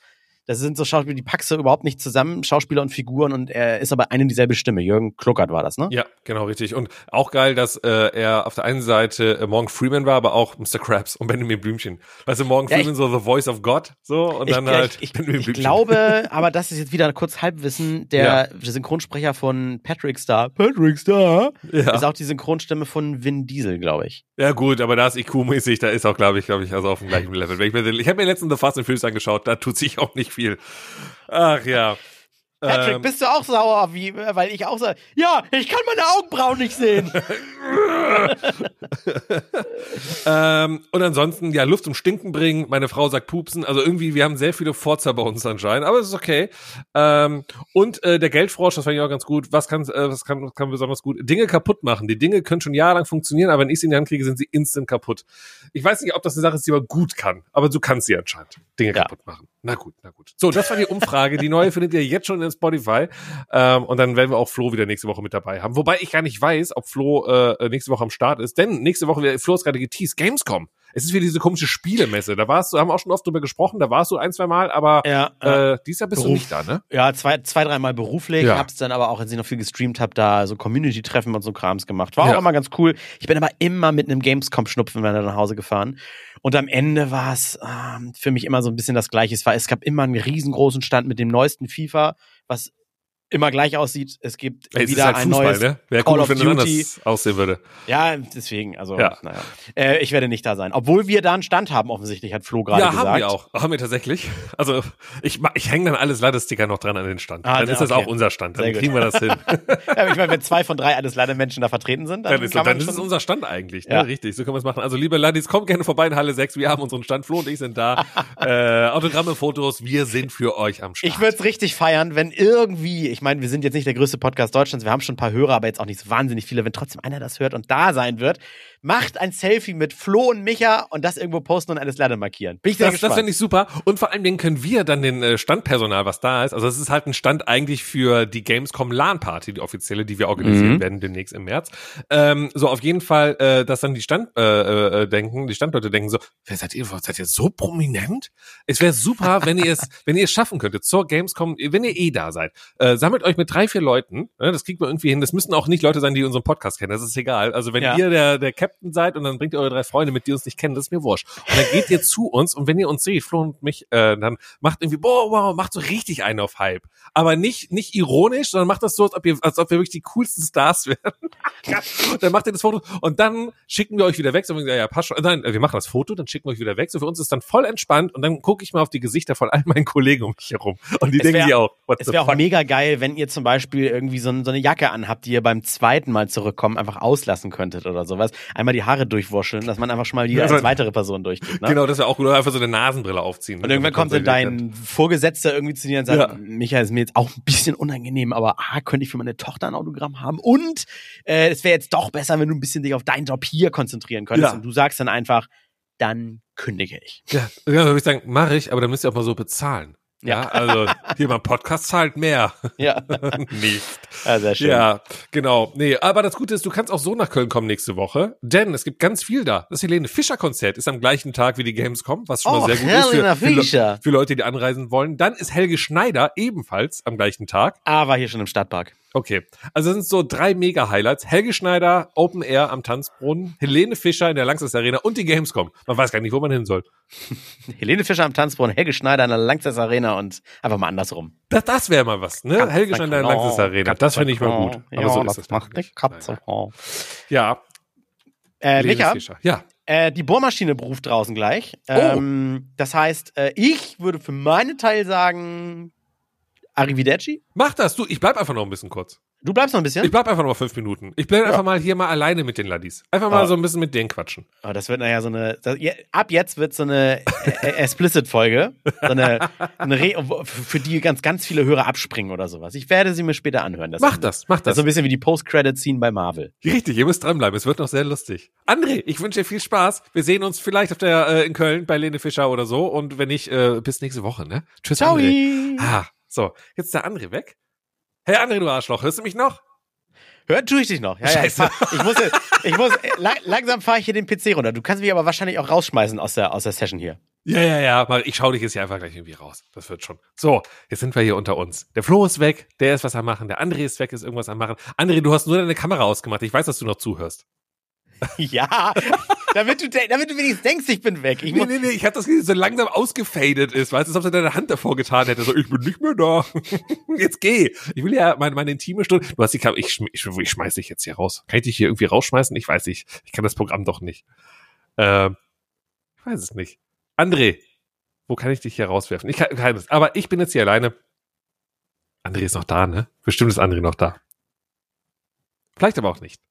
Das sind so Schauspieler, die packst du überhaupt nicht zusammen, Schauspieler und Figuren und er ist aber eine dieselbe Stimme. Jürgen Kluckert war das, ne? Ja, genau, richtig. Und auch geil, dass äh, er auf der einen Seite äh, Morgan Freeman war, aber auch Mr. Krabs und Benjamin Blümchen. Weißt du, Morgan Ja, ich- Freeman so The Voice of God, so, und Ich, dann halt ich, ich, Benjamin ich Blümchen. glaube, aber das ist jetzt wieder kurz Halbwissen, der Synchronsprecher von Patrick Star, Patrick Star, ja. ist auch die Synchronstimme von Vin Diesel, glaube ich. Ja gut, aber da ist IQ-mäßig, da ist auch, glaube ich, glaube ich, also auf dem gleichen Level. Ich ich habe mir letztens The Fast and Furious angeschaut, da tut sich auch nicht viel. Ach ja. Patrick, Ähm, bist du auch sauer, wie, weil ich auch so, ja, ich kann meine Augenbrauen nicht sehen. ähm, und ansonsten, ja, Luft zum Stinken bringen. Meine Frau sagt pupsen. Also irgendwie, wir haben sehr viele Forza bei uns anscheinend, aber es ist okay. Ähm, und äh, der Geldfrosch, das fand ich auch ganz gut. Was kann, äh, was kann, was kann besonders gut? Dinge kaputt machen. Die Dinge können schon jahrelang funktionieren, aber wenn ich sie in die Hand kriege, sind sie instant kaputt. Ich weiß nicht, ob das eine Sache ist, die man gut kann, aber du kannst sie anscheinend. Dinge Ja. kaputt machen. Na gut, na gut. So, das war die Umfrage. Die neue findet ihr jetzt schon in Spotify. Ähm, und dann werden wir auch Flo wieder nächste Woche mit dabei haben. Wobei ich gar nicht weiß, ob Flo äh, nächste Woche am Start ist. Denn nächste Woche, Flo ist gerade geteased, Gamescom. Es ist wieder diese komische Spielemesse. Da warst du, haben wir auch schon oft drüber gesprochen, da warst du ein, zwei Mal, aber Ja, äh, dieses Jahr bist du Beruf. nicht da, ne? Ja, zwei, zwei dreimal beruflich. Ja. Hab's dann aber auch, als ich noch viel gestreamt habe, da so Community-Treffen und so Krams gemacht. War Ja. auch immer ganz cool. Ich bin aber immer mit einem Gamescom-Schnupfen nach Hause gefahren. Und am Ende war es ähm, für mich immer so ein bisschen das Gleiche. Es war, es gab immer einen riesengroßen Stand mit dem neuesten FIFA, was immer gleich aussieht. Es gibt es wieder halt ein Fußball, neues ne? Wäre Call cool, of wenn es Duty. anders aussehen würde. Ja, deswegen, also, Ja. naja. Äh, ich werde nicht da sein. Obwohl wir da einen Stand haben, offensichtlich, hat Flo gerade Ja, gesagt. haben wir auch. Haben wir tatsächlich. Also ich, ich hänge dann alles Ladesticker noch dran an den Stand. Ah, dann ja, ist das okay. auch unser Stand. Dann Sehr gut. kriegen wir das hin. Ja, ich meine, wenn zwei von drei alles Menschen da vertreten sind, dann, Dann ist, dann ist es unser Stand eigentlich. Ne? Ja. Richtig, so können wir es machen. Also liebe Ladis, kommt gerne vorbei in Halle 6. Wir haben unseren Stand. Flo und ich sind da. äh, Autogramme, Fotos, wir sind für euch am Start. Ich würde es richtig feiern, wenn irgendwie, ich meine, wir sind jetzt nicht der größte Podcast Deutschlands, wir haben schon ein paar Hörer, aber jetzt auch nicht so wahnsinnig viele, wenn trotzdem einer das hört und da sein wird, macht ein Selfie mit Flo und Micha und das irgendwo posten und alles Lade markieren. Bin ich Das, das finde ich super. Und vor allen Dingen können wir dann den äh, Standpersonal, was da ist, also es ist halt ein Stand eigentlich für die Gamescom LAN Party, die offizielle, die wir organisieren Mhm. werden demnächst im März. Ähm, so auf jeden Fall, äh, dass dann die Stand äh, äh, denken, die Standleute denken so, wer seid ihr? Seid ihr so prominent? Es wäre super, wenn ihr es, wenn ihr es schaffen könntet zur Gamescom, wenn ihr eh da seid, äh, sammelt euch mit drei, vier Leuten, ne, das kriegt man irgendwie hin. Das müssen auch nicht Leute sein, die unseren Podcast kennen, das ist egal. Also wenn Ja. ihr der, der Captain seid und dann bringt ihr eure drei Freunde mit, die uns nicht kennen, das ist mir wurscht. Und dann geht ihr zu uns und wenn ihr uns seht, Flo und mich, äh, dann macht irgendwie, boah, wow, macht so richtig einen auf Hype. Aber nicht, nicht ironisch, sondern macht das so, als ob, ihr, als ob wir wirklich die coolsten Stars wären. Dann macht ihr das Foto und dann schicken wir euch wieder weg. So, ja, ja, passt schon. Nein, wir machen das Foto, dann schicken wir euch wieder weg. So für uns ist dann voll entspannt und dann gucke ich mal auf die Gesichter von all meinen Kollegen um mich herum. Und die Es denken wär- sich auch, what Es wäre auch mega geil, wenn ihr zum Beispiel irgendwie so, so eine Jacke anhabt, die ihr beim zweiten Mal zurückkommen einfach auslassen könntet oder sowas. Einmal die Haare durchwurscheln, dass man einfach schon mal die Ja, als weitere Person durchgeht. Ne? Genau, das wäre auch gut. Oder einfach so eine Nasenbrille aufziehen. Und irgendwann kommt dann dein Vorgesetzter irgendwie zu dir und sagt, Ja. Michael, ist mir jetzt auch ein bisschen unangenehm, aber ah, könnte ich für meine Tochter ein Autogramm haben? Und äh, es wäre jetzt doch besser, wenn du ein bisschen dich auf deinen Job hier konzentrieren könntest. Ja. Und du sagst dann einfach, dann kündige ich. Ja, ja würde ich sagen, mache ich, aber dann müsst ihr auch mal so bezahlen. Ja, also hier beim Podcast zahlt mehr. Ja, Nicht. ja sehr schön. Ja, genau. Nee, aber das Gute ist, du kannst auch so nach Köln kommen nächste Woche, denn es gibt ganz viel da. Das Helene Fischer Konzert ist am gleichen Tag wie die Gamescom, was schon Oh, mal sehr gut Helena ist für, für, Fischer. für Leute, die anreisen wollen. Dann ist Helge Schneider ebenfalls am gleichen Tag. Ah, war hier schon im Stadtpark. Okay, also das sind so drei Mega-Highlights. Helge Schneider, Open Air am Tanzbrunnen, Helene Fischer in der Langsess Arena und die Gamescom. Man weiß gar nicht, wo man hin soll. Helene Fischer am Tanzbrunnen, Helge Schneider in der Langzeit Arena und einfach mal andersrum. Das, das wäre mal was, ne? Helge Schneider in der Langsess Arena. Das finde ich mal gut. Aber ja, so das ist es macht natürlich. die Katze. Ja, Äh, Micha. Ja. äh, die Bohrmaschine beruft draußen gleich. Oh. Ähm, das heißt, äh, ich würde für meinen Teil sagen, Arrivederci. Mach das, du. Ich bleib einfach noch ein bisschen kurz. Du bleibst noch ein bisschen. Ich bleib einfach noch mal fünf Minuten. Ich bin einfach mal hier mal alleine mit den Laddies. Einfach mal Ah. so ein bisschen mit denen quatschen. Oh, das wird naja so eine. Das, ab jetzt wird so eine äh, Explicit-Folge. So eine, eine für die ganz, ganz viele Hörer abspringen oder sowas. Ich werde sie mir später anhören. Das Mach das, mach Das das. ist so ein bisschen wie die Post-Credit-Scene bei Marvel. Richtig, ihr müsst dranbleiben. Es wird noch sehr lustig. André, ich wünsche dir viel Spaß. Wir sehen uns vielleicht auf der äh, in Köln bei Lene Fischer oder so. Und wenn nicht, äh, bis nächste Woche, ne? Tschüss, Ciao. André. Ah, so, jetzt ist der André weg. Hey André, du Arschloch, hörst du mich noch? Hören tue ich dich noch. Ja, ja, ich, Scheiße. fahr, ich muss, ich muss äh, la langsam fahre ich hier den PC runter. Du kannst mich aber wahrscheinlich auch rausschmeißen aus der, aus der Session hier. Ja, ja, ja. Mal, ich schau dich jetzt hier einfach gleich irgendwie raus. Das wird schon. So, jetzt sind wir hier unter uns. Der Flo ist weg, der ist was am machen, der André ist weg, ist irgendwas am machen. André, du hast nur deine Kamera ausgemacht. Ich weiß, dass du noch zuhörst. Ja, damit du, damit du wenigstens denkst, ich bin weg. Ich Nee, nee, nee, ich hab das Gefühl, so langsam ausgefadet ist. Weißt du, als ob du deine Hand davor getan hätte. So, ich bin nicht mehr da. Jetzt geh. Ich will ja meine, meine intime Stunde. Du hast die Kamera, ich, ich, ich schmeiß dich jetzt hier raus. Kann ich dich hier irgendwie rausschmeißen? Ich weiß nicht. Ich kann das Programm doch nicht. Ähm, ich weiß es nicht. André, wo kann ich dich hier rauswerfen? Ich kann, kann es. Aber ich bin jetzt hier alleine. André ist noch da, ne? Bestimmt ist André noch da. Vielleicht aber auch nicht.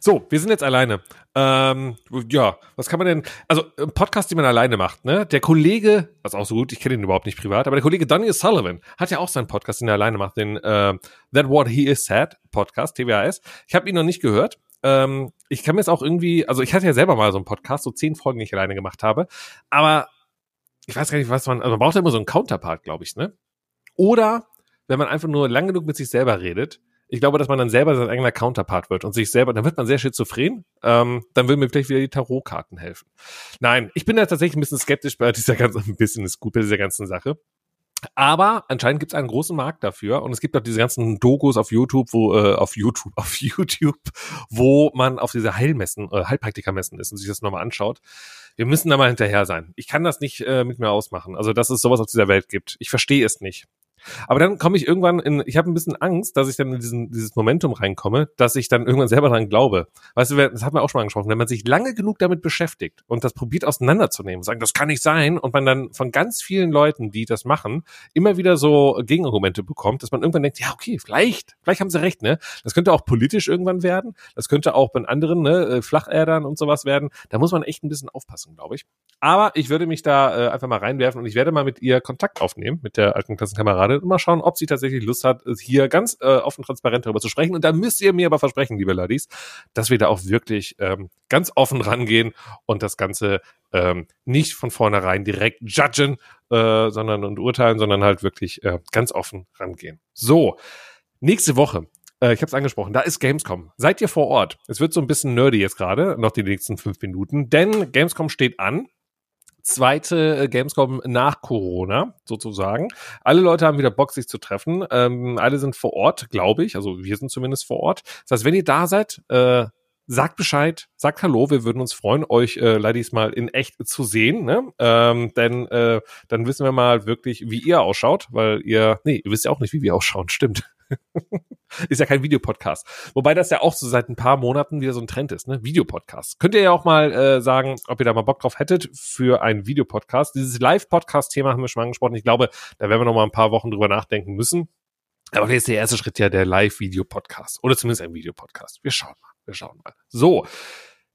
So, wir sind jetzt alleine. Ähm, ja, was kann man denn? Also ein Podcast, den man alleine macht, ne? Der Kollege, ist auch so gut, ich kenne ihn überhaupt nicht privat, aber der Kollege Donny Sullivan hat ja auch seinen Podcast, den er alleine macht, den äh, That What He Is Sad Podcast, TWAS. Ich habe ihn noch nicht gehört. Ähm, ich kann mir jetzt auch irgendwie, also ich hatte ja selber mal so einen Podcast, so zehn Folgen, die ich alleine gemacht habe, aber ich weiß gar nicht, was man, also man braucht ja immer so einen Counterpart, glaube ich, ne? Oder wenn man einfach nur lang genug mit sich selber redet, ich glaube, dass man dann selber sein eigener Counterpart wird und sich selber, dann wird man sehr schizophren. Ähm, dann will mir vielleicht wieder die Tarotkarten helfen. Nein, ich bin da tatsächlich ein bisschen skeptisch bei dieser ganzen, ein bisschen ist gut bei dieser ganzen Sache. Aber anscheinend gibt es einen großen Markt dafür und es gibt auch diese ganzen Dokus auf YouTube, wo äh, auf YouTube, auf YouTube, wo man auf diese Heilmessen, äh, Heilpraktikermessen ist und sich das nochmal anschaut. Wir müssen da mal hinterher sein. Ich kann das nicht äh, mit mir ausmachen. Also, dass es sowas auf dieser Welt gibt. Ich verstehe es nicht. Aber dann komme ich irgendwann in, ich habe ein bisschen Angst, dass ich dann in diesen, dieses Momentum reinkomme, dass ich dann irgendwann selber dran glaube. Weißt du, das hat man auch schon mal angesprochen, wenn man sich lange genug damit beschäftigt und das probiert auseinanderzunehmen, sagen, das kann nicht sein, und man dann von ganz vielen Leuten, die das machen, immer wieder so Gegenargumente bekommt, dass man irgendwann denkt, ja, okay, vielleicht, vielleicht haben sie recht, ne? Das könnte auch politisch irgendwann werden, das könnte auch bei anderen, ne, äh, Flacherdern und sowas werden. Da muss man echt ein bisschen aufpassen, glaube ich. Aber ich würde mich da äh, einfach mal reinwerfen und ich werde mal mit ihr Kontakt aufnehmen, mit der alten Klassenkameradin, und mal schauen, ob sie tatsächlich Lust hat, hier ganz äh, offen transparent darüber zu sprechen. Und da müsst ihr mir aber versprechen, liebe Ladies, dass wir da auch wirklich ähm, ganz offen rangehen und das Ganze ähm, nicht von vornherein direkt judgen, äh, sondern und urteilen, sondern halt wirklich äh, ganz offen rangehen. So, nächste Woche. Äh, ich habe es angesprochen, da ist Gamescom. Seid ihr vor Ort? Es wird so ein bisschen nerdy jetzt gerade, noch die nächsten fünf Minuten, denn Gamescom steht an. Zweite äh, Gamescom nach Corona sozusagen. Alle Leute haben wieder Bock, sich zu treffen. Ähm, alle sind vor Ort, glaube ich. Also wir sind zumindest vor Ort. Das heißt, wenn ihr da seid, äh, sagt Bescheid, sagt Hallo, wir würden uns freuen, euch äh, Ladies mal in echt zu sehen, ne? Ähm, denn äh, dann wissen wir mal wirklich, wie ihr ausschaut, weil ihr, nee, ihr wisst ja auch nicht, wie wir ausschauen, stimmt. Ist ja kein Videopodcast. Wobei das ja auch so seit ein paar Monaten wieder so ein Trend ist, ne? Videopodcast. Könnt ihr ja auch mal äh, sagen, ob ihr da mal Bock drauf hättet für einen Videopodcast. Dieses Live-Podcast-Thema haben wir schon angesprochen. Ich glaube, da werden wir noch mal ein paar Wochen drüber nachdenken müssen. Aber das ist der erste Schritt ja der Live-Video-Podcast. Oder zumindest ein Videopodcast. Wir schauen mal. Wir schauen mal. So.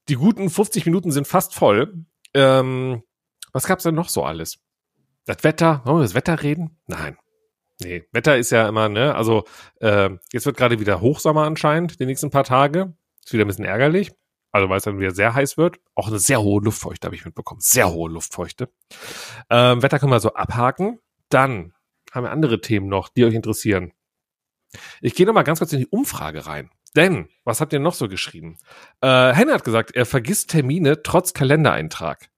Die guten 50 Minuten sind fast voll. Ähm, was gab's denn noch so alles? Das Wetter? Wollen wir das Wetter reden? Nein. Nee, Wetter ist ja immer, ne, also äh, jetzt wird gerade wieder Hochsommer anscheinend, die nächsten paar Tage. Ist wieder ein bisschen ärgerlich. Also weil es dann wieder sehr heiß wird. Auch eine sehr hohe Luftfeuchte habe ich mitbekommen. Sehr hohe Luftfeuchte. Ähm, Wetter können wir so abhaken. Dann haben wir andere Themen noch, die euch interessieren. Ich gehe noch mal ganz kurz in die Umfrage rein. Denn, was habt ihr noch so geschrieben? Äh, Henne hat gesagt, er vergisst Termine trotz Kalendereintrag.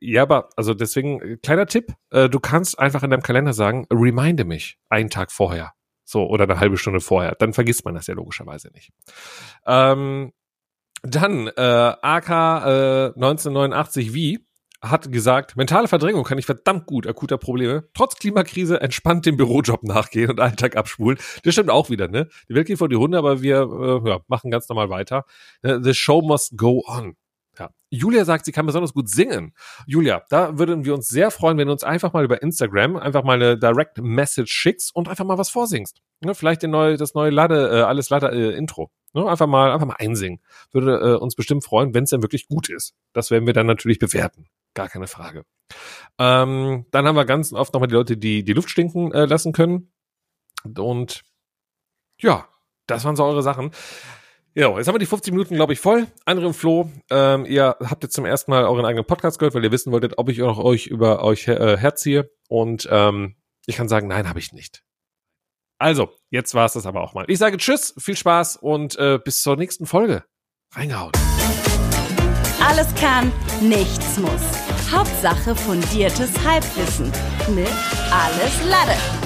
Ja, aber, also deswegen, äh, kleiner Tipp, äh, du kannst einfach in deinem Kalender sagen, reminde mich einen Tag vorher. So, oder eine halbe Stunde vorher. Dann vergisst man das ja logischerweise nicht. Ähm, dann, äh, AK äh, 1989 wie hat gesagt, mentale Verdrängung kann ich verdammt gut akuter Probleme, trotz Klimakrise entspannt dem Bürojob nachgehen und Alltag abspulen. Das stimmt auch wieder, ne? Die Welt geht vor die Hunde, aber wir äh, ja, machen ganz normal weiter. The show must go on. Ja. Julia sagt, sie kann besonders gut singen. Julia, da würden wir uns sehr freuen, wenn du uns einfach mal über Instagram einfach mal eine Direct Message schickst und einfach mal was vorsingst. Ne, vielleicht neue, das neue Lade, äh, alles Lade äh, Intro. Ne, einfach mal, einfach mal einsingen. Würde äh, uns bestimmt freuen, wenn es dann wirklich gut ist. Das werden wir dann natürlich bewerten. Gar keine Frage. Ähm, dann haben wir ganz oft nochmal die Leute, die die Luft stinken äh, lassen können. Und ja, das waren so eure Sachen. Ja, jetzt haben wir die 50 Minuten, glaube ich, voll. Andere Flo, ähm, ihr habt jetzt zum ersten Mal euren eigenen Podcast gehört, weil ihr wissen wolltet, ob ich auch euch über euch äh, herziehe. Und ähm, ich kann sagen, nein, habe ich nicht. Also, jetzt war es das aber auch mal. Ich sage Tschüss, viel Spaß und äh, bis zur nächsten Folge. Reingehauen. Alles kann, nichts muss. Hauptsache fundiertes Halbwissen mit Alles Lade.